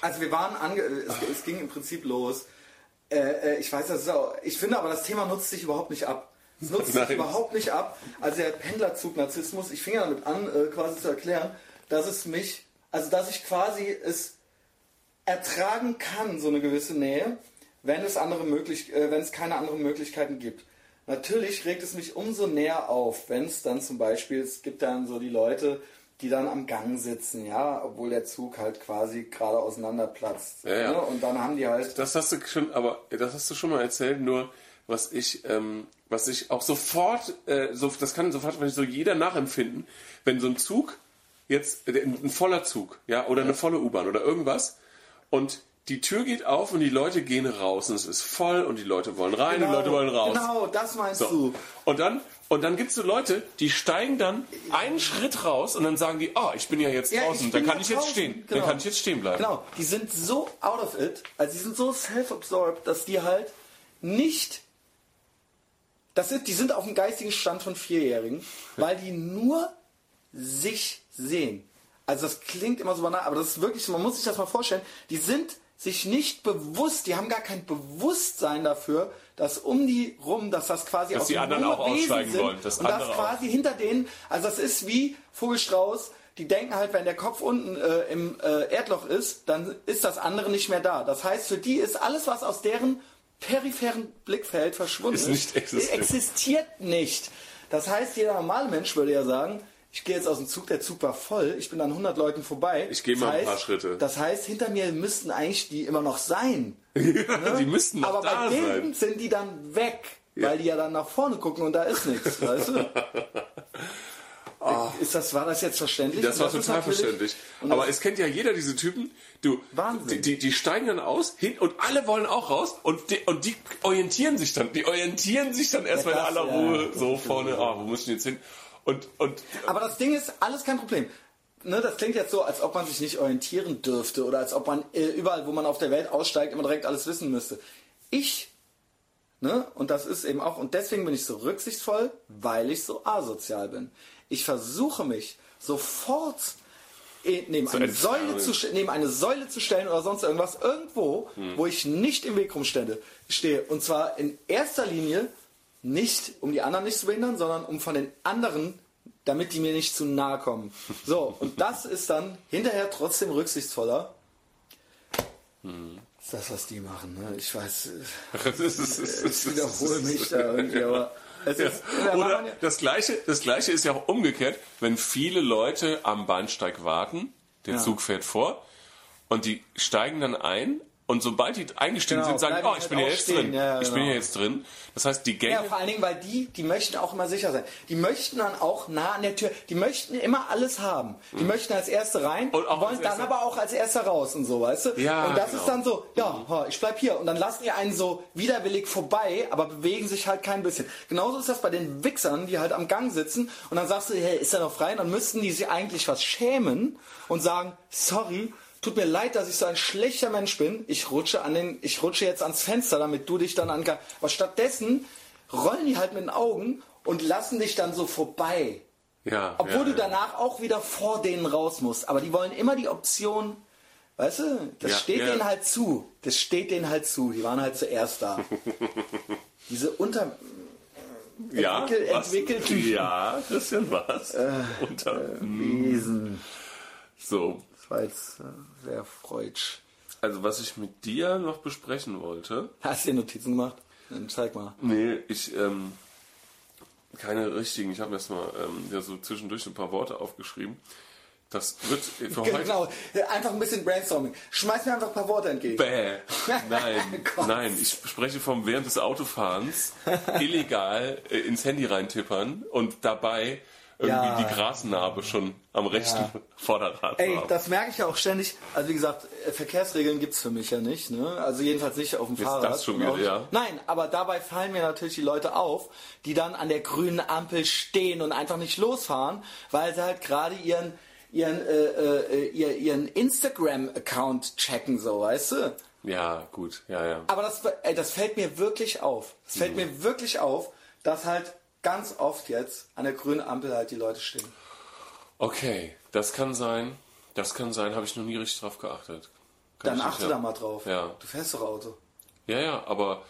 Also wir waren ange es, es ging im Prinzip los. Äh, äh, ich weiß, das ist auch, ich finde aber, das Thema nutzt sich überhaupt nicht ab. Es nutzt sich überhaupt nicht ab. Also der Pendlerzug-Narzissmus, ich fing ja damit an, äh, quasi zu erklären, dass es mich, also dass ich quasi es ertragen kann, so eine gewisse Nähe, wenn es andere möglich, äh, wenn es keine anderen Möglichkeiten gibt. Natürlich regt es mich umso näher auf, wenn es dann zum Beispiel, es gibt dann so die Leute, die dann am Gang sitzen, ja, obwohl der Zug halt quasi gerade auseinanderplatzt. Ja, ja. Ne? Und dann haben die halt, das hast du schon, aber das hast du schon mal erzählt. Nur was ich, ähm, was ich auch sofort, äh, so, das kann sofort so jeder nachempfinden, wenn so ein Zug jetzt äh, ein, ein voller Zug, ja, oder eine volle U-Bahn oder irgendwas und die Tür geht auf und die Leute gehen raus und es ist voll und die Leute wollen rein und die Leute wollen raus. Genau, das meinst So. du. Und dann, und dann gibt es so Leute, die steigen dann einen Schritt raus und dann sagen die, ah, ich bin ja jetzt Ja, draußen, dann kann ich jetzt draußen, stehen. genau. Dann kann ich jetzt stehen bleiben. Genau, die sind so out of it, also die sind so self-absorbed, dass die halt nicht. Das sind, die sind auf dem geistigen Stand von Vierjährigen, weil die nur sich sehen. Also das klingt immer so banal, aber das ist wirklich man muss sich das mal vorstellen. Die sind sich nicht bewusst, die haben gar kein Bewusstsein dafür, dass um die rum, dass das quasi Dass aus die anderen auch Wesen aussteigen sind wollen, dass und das andere auch. quasi hinter denen, also das ist wie Vogelstrauß, die denken halt, wenn der Kopf unten äh, im äh, Erdloch ist, dann ist das andere nicht mehr da. Das heißt, für die ist alles, was aus deren peripheren Blickfeld verschwunden Ist nicht existiert nicht. Das heißt, jeder normale Mensch würde ja sagen, ich gehe jetzt aus dem Zug, der Zug war voll, ich bin an 100 Leuten vorbei. Ich gehe Das mal ein heißt- paar Schritte. Das heißt, hinter mir müssten eigentlich die immer noch sein. die müssten noch Aber da bei denen sein. sind die dann weg, weil die ja dann nach vorne gucken und da ist nichts, weißt du? Ist das, war das jetzt verständlich? Das war ist total verständlich. Aber das- es kennt ja jeder diese Typen. Du, Wahnsinn. Die, die, steigen dann aus hin und alle wollen auch raus und die, und die orientieren sich dann. Die orientieren sich dann erstmal Ja, in das, aller ja, Ruhe das so vorne. Ah, wo müssen wir jetzt hin? Und, und Aber das Ding ist, alles kein Problem. Ne, das klingt jetzt so, als ob man sich nicht orientieren dürfte oder als ob man äh, überall, wo man auf der Welt aussteigt, immer direkt alles wissen müsste. Ich, ne, und das ist eben auch, und deswegen bin ich so rücksichtsvoll, weil ich so asozial bin. Ich versuche mich sofort eh, neben, eine entfernen. Säule zu, neben eine Säule zu stellen oder sonst irgendwas, irgendwo, wo ich nicht im Weg rumstände, stehe. Und zwar in erster Linie nicht, um die anderen nicht zu behindern, sondern um von den anderen, damit die mir nicht zu nahe kommen. So, und das ist dann hinterher trotzdem rücksichtsvoller. Ist das, was die machen, ne? Ich weiß, das das ich wiederhole mich da irgendwie, aber es ist, man Oder ja- das gleiche, das gleiche ist ja auch umgekehrt, wenn viele Leute am Bahnsteig warten, der Ja. Zug fährt vor und die steigen dann ein und sobald die eingestiegen Genau, sind, sagen, oh, ich bin auch jetzt stehen. drin. Ja, ich bin genau. ja jetzt drin. Das heißt, die Gänge Ja, vor allen Dingen, weil die, die möchten auch immer sicher sein. Die möchten dann auch nah an der Tür, die möchten immer alles haben. Die möchten als Erste rein Mhm. Und wollen dann Erste- aber auch als Erster raus und so, weißt du? Ja, und das genau. ist dann so, ja, ha, ich bleib hier. Und dann lassen die einen so widerwillig vorbei, aber bewegen sich halt kein bisschen. Genauso ist das bei den Wichsern, die halt am Gang sitzen und dann sagst du, hey, ist er noch frei? Und dann müssten die sich eigentlich was schämen und sagen, sorry, tut mir leid, dass ich so ein schlechter Mensch bin. Ich rutsche an den, ich rutsche jetzt ans Fenster, damit du dich dann an. Aber stattdessen rollen die halt mit den Augen und lassen dich dann so vorbei. Ja, Obwohl ja, du ja. danach auch wieder vor denen raus musst. Aber die wollen immer die Option, weißt du, das Ja, steht ja. denen halt zu. Das steht denen halt zu. Die waren halt zuerst da. Diese unter. ja, entwickel- was? entwickelten- Ja, Christian, was? Unter, Wesen. so, Das war jetzt äh, sehr freudsch. also was ich mit dir noch besprechen wollte, Hast du dir Notizen gemacht? Dann zeig mal. Nee, ich, ähm, keine richtigen. Ich habe erst mal ähm, ja, so zwischendurch ein paar Worte aufgeschrieben. Das wird für heute. Genau, einfach ein bisschen Brainstorming. Schmeiß mir einfach ein paar Worte entgegen. Bäh. Nein, nein, ich spreche vom während des Autofahrens illegal äh, ins Handy reintippern und dabei irgendwie Ja. die Grasnarbe schon am rechten Ja. Vorderrad Ey, haben. das merke ich ja auch ständig. Also wie gesagt, äh, Verkehrsregeln gibt's für mich ja nicht. Ne? Also jedenfalls nicht auf dem Ist Fahrrad. das schon wieder, ja? Nein, aber dabei fallen mir natürlich die Leute auf, die dann an der grünen Ampel stehen und einfach nicht losfahren, weil sie halt gerade ihren ihren äh, äh, ihr, ihren Instagram-Account checken, so, weißt du? Ja, gut, ja, ja. Aber das, ey, das fällt mir wirklich auf. Es Mhm. fällt mir wirklich auf, dass halt ganz oft jetzt an der grünen Ampel halt die Leute stehen. Okay, das kann sein. Das kann sein, habe ich noch nie richtig drauf geachtet. Kann Dann ich achte ja. da mal drauf. Ja. Du fährst doch Auto. Ja, ja, aber.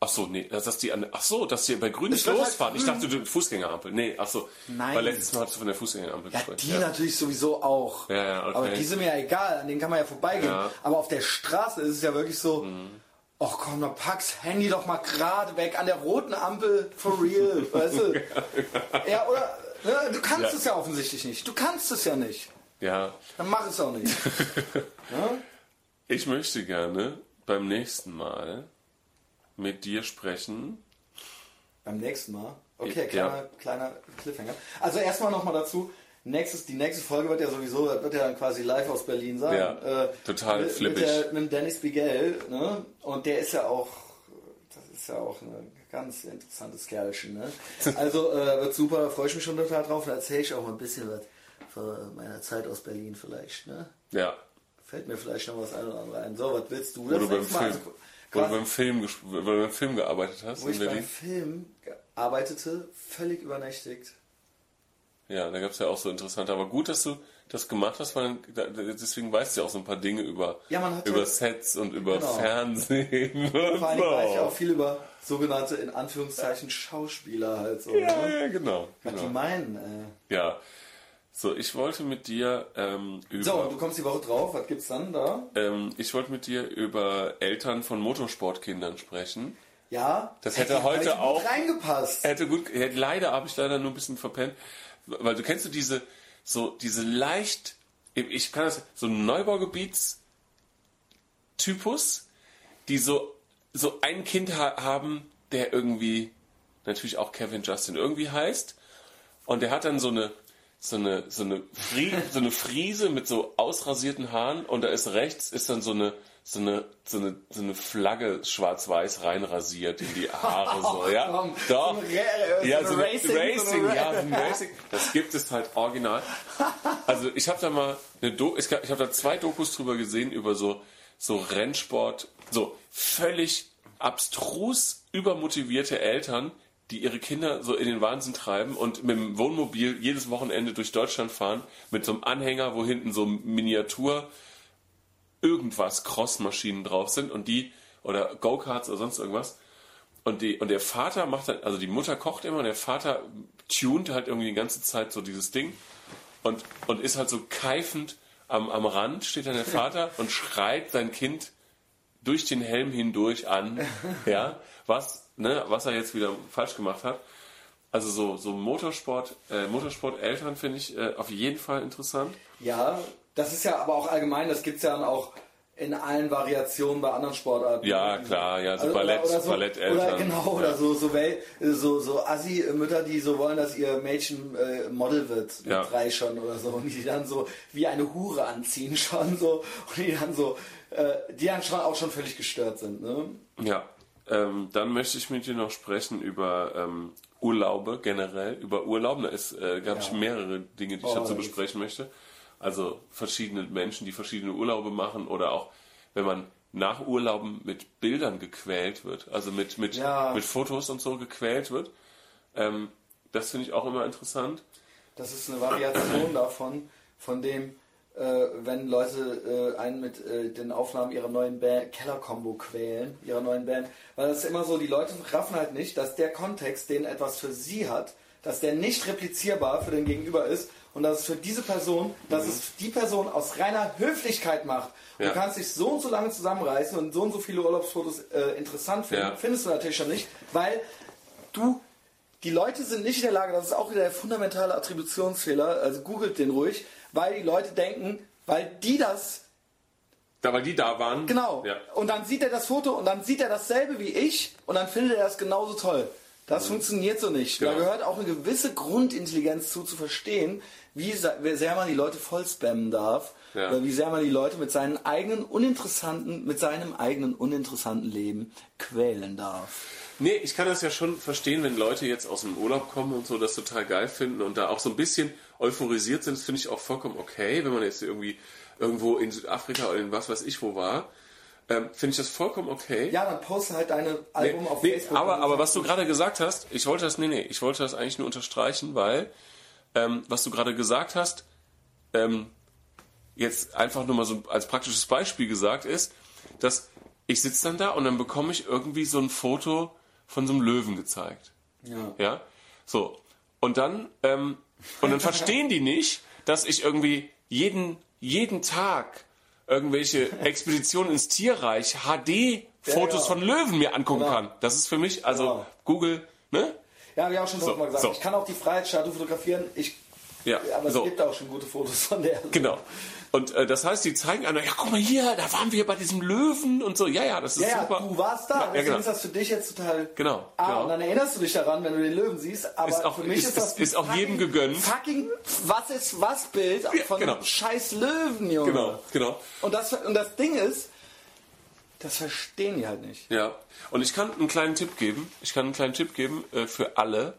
Ach so, nee, dass die an, ach so, dass die bei Grün nicht halt losfahren. ich grün. dachte, du Fußgängerampel. Nee, ach so. Nein. Weil letztes Mal hast du von der Fußgängerampel Ja, gesprochen. die natürlich sowieso auch. Ja, ja, okay. Aber die sind mir ja egal, an denen kann man ja vorbeigehen. Ja. Mhm. Aber auf der Straße ist es ja wirklich so, ach komm, dann pack's Handy doch mal gerade weg an der roten Ampel, for real, weißt du? Ja, oder, ne, du kannst Ja. es ja offensichtlich nicht. Du kannst es ja nicht. Ja, Dann mach es auch nicht. ich möchte gerne beim nächsten Mal mit dir sprechen. Beim nächsten Mal. Okay, Ja. kleiner, kleiner Cliffhanger. Also erstmal nochmal dazu. Nächstes, die nächste Folge wird ja sowieso, wird ja dann quasi live aus Berlin sein. Ja, total mit, flippig. Mit, der, mit Dennis Bigel, ne? Und der ist ja auch, das ist ja auch ein ganz interessantes Kerlchen, ne? Also äh, wird super, da freue ich mich schon total drauf. Da erzähle ich auch mal ein bisschen was von meiner Zeit aus Berlin vielleicht, ne? Ja, Fällt mir vielleicht noch was ein oder andere ein. So, was willst du? wo du, beim nächste Mal? Film, Also, wo, du beim Film, wo du beim Film gearbeitet hast wo in ich beim Berlin. Film arbeitete, völlig übernächtigt. Ja, da gab es ja auch so interessante. Aber gut, dass du das gemacht hast, weil deswegen weißt du ja auch so ein paar Dinge über, Ja, über ja- Sets und über Genau. Fernsehen. Und Vor allem weiß ich auch so. viel über sogenannte, in Anführungszeichen, Schauspieler halt so. Ja, ne? ja, genau. Was die genau. meinen. Äh. Ja. So, ich wollte mit dir ähm, über. So, und du kommst die Woche drauf. Was gibt's dann da? ähm, ich wollte mit dir über Eltern von Motorsportkindern sprechen. Ja. Das hätte Hey, heute hätte gut auch- reingepasst. Hätte gut, hätte, leider habe ich leider nur ein bisschen verpennt, weil du kennst du diese, so diese leicht, ich kann das, so ein Neubaugebiets Typus, die so so ein Kind ha haben, der irgendwie natürlich auch Kevin Justin irgendwie heißt. Und der hat dann so eine so eine so eine Fri so eine Friese mit so ausrasierten Haaren und da ist rechts ist dann so eine so eine, so eine, so eine Flagge schwarz-weiß reinrasiert in die Haare, so, ja? komm, Doch. so eine Ra- ja, so eine Racing- Racing, so eine ja, so ein Racing. Das gibt es halt original. Also, ich habe da mal eine Do ich, ich habe da zwei Dokus drüber gesehen, über so, so Rennsport, so völlig abstrus übermotivierte Eltern, die ihre Kinder so in den Wahnsinn treiben und mit dem Wohnmobil jedes Wochenende durch Deutschland fahren, mit so einem Anhänger, wo hinten so Miniatur irgendwas Crossmaschinen drauf sind und die oder Go-Karts oder sonst irgendwas. Und, die, und der Vater macht dann, also die Mutter kocht immer und der Vater tunt halt irgendwie die ganze Zeit so dieses Ding und, und ist halt so keifend am, am Rand, steht dann der Vater und schreit sein Kind durch den Helm hindurch an, ja, was, ne, was er jetzt wieder falsch gemacht hat. Also so, so Motorsport, äh, Motorsport-Eltern finde ich äh, auf jeden Fall interessant. Ja, das ist ja aber auch allgemein, das gibt's ja dann auch in allen Variationen bei anderen Sportarten. Ja, klar, ja, so Also, Ballett, oder, oder so, Balletteltern. Oder genau, ja. oder so, so, so, so Assi-Mütter, die so wollen, dass ihr Mädchen äh, Model wird, mit Ja. drei schon oder so, und die dann so wie eine Hure anziehen schon so, und die dann so, äh, die dann schon auch schon völlig gestört sind, ne? Ja, ähm, dann möchte ich mit dir noch sprechen über ähm, Urlaube generell, über Urlauben. Da ist, äh, gab es Ja. mehrere Dinge, die ich Oh, dazu da gibt's- besprechen möchte. Also verschiedene Menschen, die verschiedene Urlaube machen oder auch, wenn man nach Urlauben mit Bildern gequält wird, also mit, mit, Ja. mit Fotos und so gequält wird. Ähm, das finde ich auch immer interessant. Das ist eine Variation davon, von dem, äh, wenn Leute äh, einen mit äh, den Aufnahmen ihrer neuen Band, Keller-Combo quälen, ihrer neuen Band. Weil das ist immer so, die Leute raffen halt nicht, dass der Kontext, den etwas für sie hat, dass der nicht replizierbar für den Gegenüber ist und dass es für diese Person, dass es die Person aus reiner Höflichkeit macht. Ja. Du kannst dich so und so lange zusammenreißen und so und so viele Urlaubsfotos äh, interessant finden. Ja. Findest du natürlich schon nicht, weil du die Leute sind nicht in der Lage, das ist auch wieder der fundamentale Attributionsfehler, also googelt den ruhig, weil die Leute denken, weil die das Da, weil die da waren. Genau. Ja. Und dann sieht er das Foto und dann sieht er dasselbe wie ich und dann findet er das genauso toll. Das funktioniert so nicht. Da Genau. gehört auch eine gewisse Grundintelligenz zu, zu verstehen, wie sehr man die Leute voll spammen darf. Ja. Oder wie sehr man die Leute mit seinen eigenen uninteressanten, mit seinem eigenen uninteressanten Leben quälen darf. Nee, ich kann das ja schon verstehen, wenn Leute jetzt aus dem Urlaub kommen und so das total geil finden und da auch so ein bisschen euphorisiert sind. Das finde ich auch vollkommen okay, wenn man jetzt irgendwie irgendwo in Südafrika oder in was weiß ich wo war. Ähm, finde ich das vollkommen okay. Ja, dann poste halt deine Album auf Nee, Facebook. aber, aber was du gerade gesagt hast, ich wollte das, nee, nee, ich wollte das eigentlich nur unterstreichen, weil, ähm, was du gerade gesagt hast, ähm, jetzt einfach nur mal so als praktisches Beispiel gesagt ist, dass ich sitze dann da und dann bekomme ich irgendwie so ein Foto von so einem Löwen gezeigt. Ja. Ja, so. Und dann, ähm, und dann verstehen die nicht, dass ich irgendwie jeden, jeden Tag irgendwelche Expeditionen ins Tierreich HD-Fotos Ja, ja. von Löwen mir angucken Genau. kann. Das ist für mich, also Genau. Google, ne? Ja, habe ich auch schon So, mal gesagt. so. Ich kann auch die Freiheitsstatue fotografieren. Ich, Ja, aber so. es gibt auch schon gute Fotos von der. Genau. Und äh, das heißt, die zeigen einer, ja, guck mal hier, da waren wir bei diesem Löwen und so. Ja, ja, das ist Ja, ja, super. du warst da. Ja, Deswegen genau. ist das für dich jetzt total. Genau, Ah, genau. und dann erinnerst du dich daran, wenn du den Löwen siehst. Aber Ist auch- für mich ist- ist, das ist- auch jedem fucking- gegönnt. Fucking was ist was Bild von genau. einem scheiß Löwen, Junge. Genau, genau. Und das, und das Ding ist, das verstehen die halt nicht. Ja, und ich kann einen kleinen Tipp geben. Ich kann einen kleinen Tipp geben äh, für alle,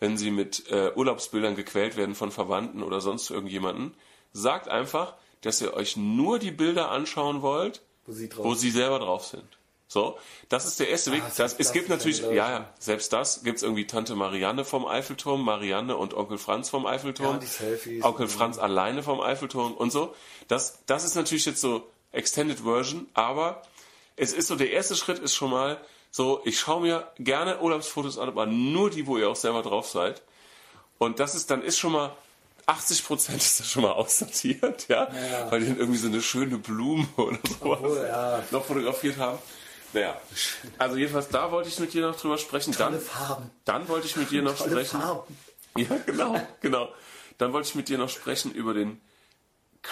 wenn sie mit äh, Urlaubsbildern gequält werden von Verwandten oder sonst irgendjemanden. Sagt einfach, dass ihr euch nur die Bilder anschauen wollt, Wo sie drauf wo sie selber drauf sind. So, das ist der erste Weg. Ah, Das, selbst es das gibt natürlich, ja, ja, selbst das gibt's irgendwie Tante Marianne vom Eiffelturm, Marianne und Onkel Franz vom Eiffelturm, Ja, die Selfies. Onkel Franz alleine vom Eiffelturm und so. Das, das ist natürlich jetzt so Extended Version, aber es ist so, der erste Schritt ist schon mal so, ich schaue mir gerne Urlaubsfotos an, aber nur die, wo ihr auch selber drauf seid. Und das ist dann ist schon mal 80 Prozent ist das schon mal aussortiert, ja, Ja. weil die dann irgendwie so eine schöne Blume oder sowas Obwohl, ja. noch fotografiert haben. Naja, also jedenfalls da wollte ich mit dir noch drüber sprechen. Tolle Dann, Farben. dann wollte ich mit dir noch Tolle sprechen. Farben. Ja, genau, genau. Dann wollte ich mit dir noch sprechen über den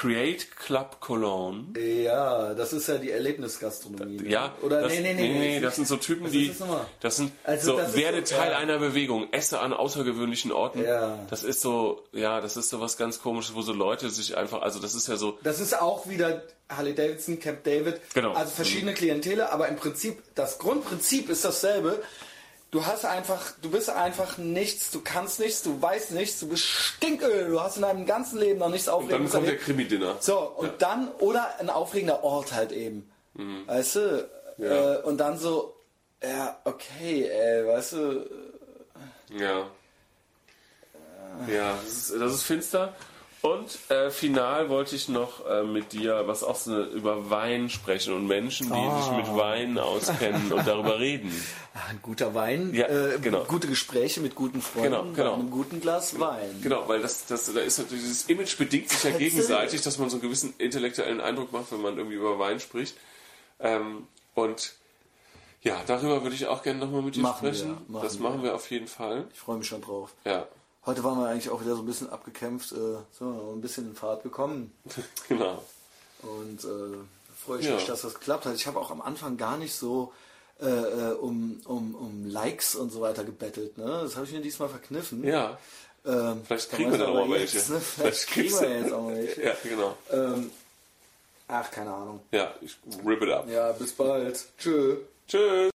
Create Club Cologne. Ja, das ist ja die Erlebnisgastronomie. ne? Ja, Oder das, nee, nee, nee. das sind so Typen, die, das sind Also, so, das werde so- Teil ja. einer Bewegung, esse an außergewöhnlichen Orten. Ja. Das ist so, ja, das ist so was ganz komisches, wo so Leute sich einfach, also das ist ja so, Das ist auch wieder Harley Davidson, Camp David. Genau. Also verschiedene Klientele, aber im Prinzip, das Grundprinzip ist dasselbe. Du hast einfach, du bist einfach nichts, du kannst nichts, du weißt nichts, du bist Stinköl, du hast in deinem ganzen Leben noch nichts dann Aufregendes kommt der erlebt. Krimi-Dinner. So, und dann, oder ein aufregender Ort halt eben. Mhm. Weißt du? Ja. Äh, und dann so, ja, okay, ey, weißt du, Ja. Ja, das ist, das ist finster. Und äh, final wollte ich noch äh, mit dir was auch so über Wein sprechen und Menschen, die sich mit Wein auskennen und darüber reden. ah, ein guter Wein, Ja, äh, genau. gute Gespräche mit guten Freunden, Genau, genau. einem guten Glas Wein. Genau, weil das, das, da ist natürlich, dieses Image bedingt sich ja gegenseitig, dass man so einen gewissen intellektuellen Eindruck macht, wenn man irgendwie über Wein spricht. Ähm, und ja, darüber würde ich auch gerne nochmal mit dir Machen wir, sprechen. machen das wir. machen wir auf jeden Fall. Ich freue mich schon drauf. Ja, Heute waren wir eigentlich auch wieder so ein bisschen abgekämpft, äh, so ein bisschen in Fahrt gekommen. genau. Und äh, freue ich Ja. mich, dass das geklappt hat. Ich habe auch am Anfang gar nicht so äh, äh, um, um, um Likes und so weiter gebettelt. Ne? Das habe ich mir diesmal verkniffen. Ja, Ähm, vielleicht kriegen wir dann auch mal jetzt, welche. Ne? Vielleicht kriegen kriegst wir jetzt auch mal welche. Ja, genau. Ähm, ach, keine Ahnung. Ja, ich rip it up. Ja, bis bald. Tschö. Tschüss.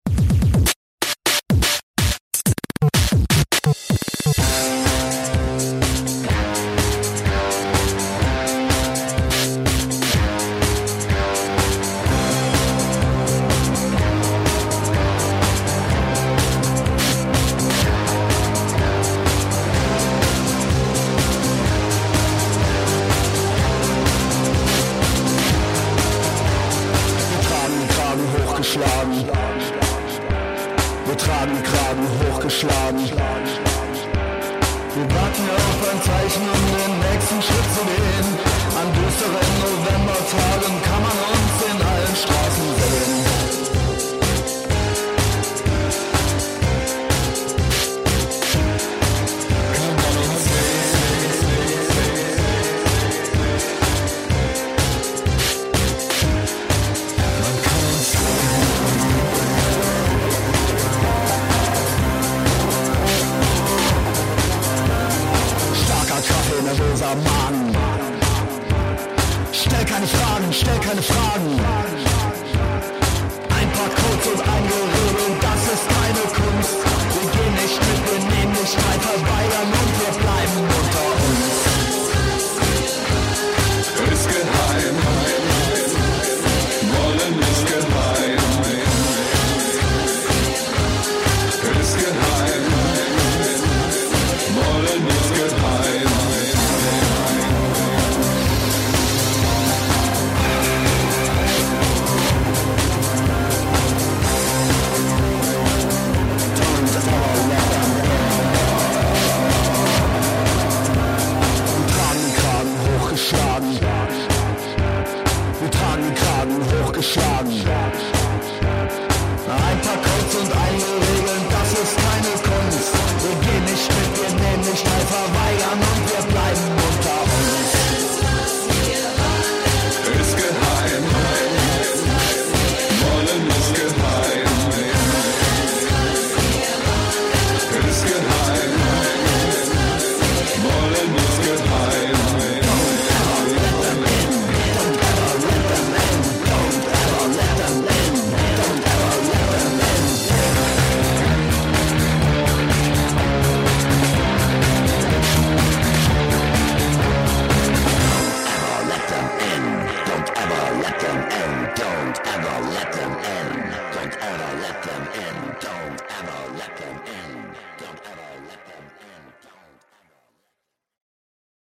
Schlagen.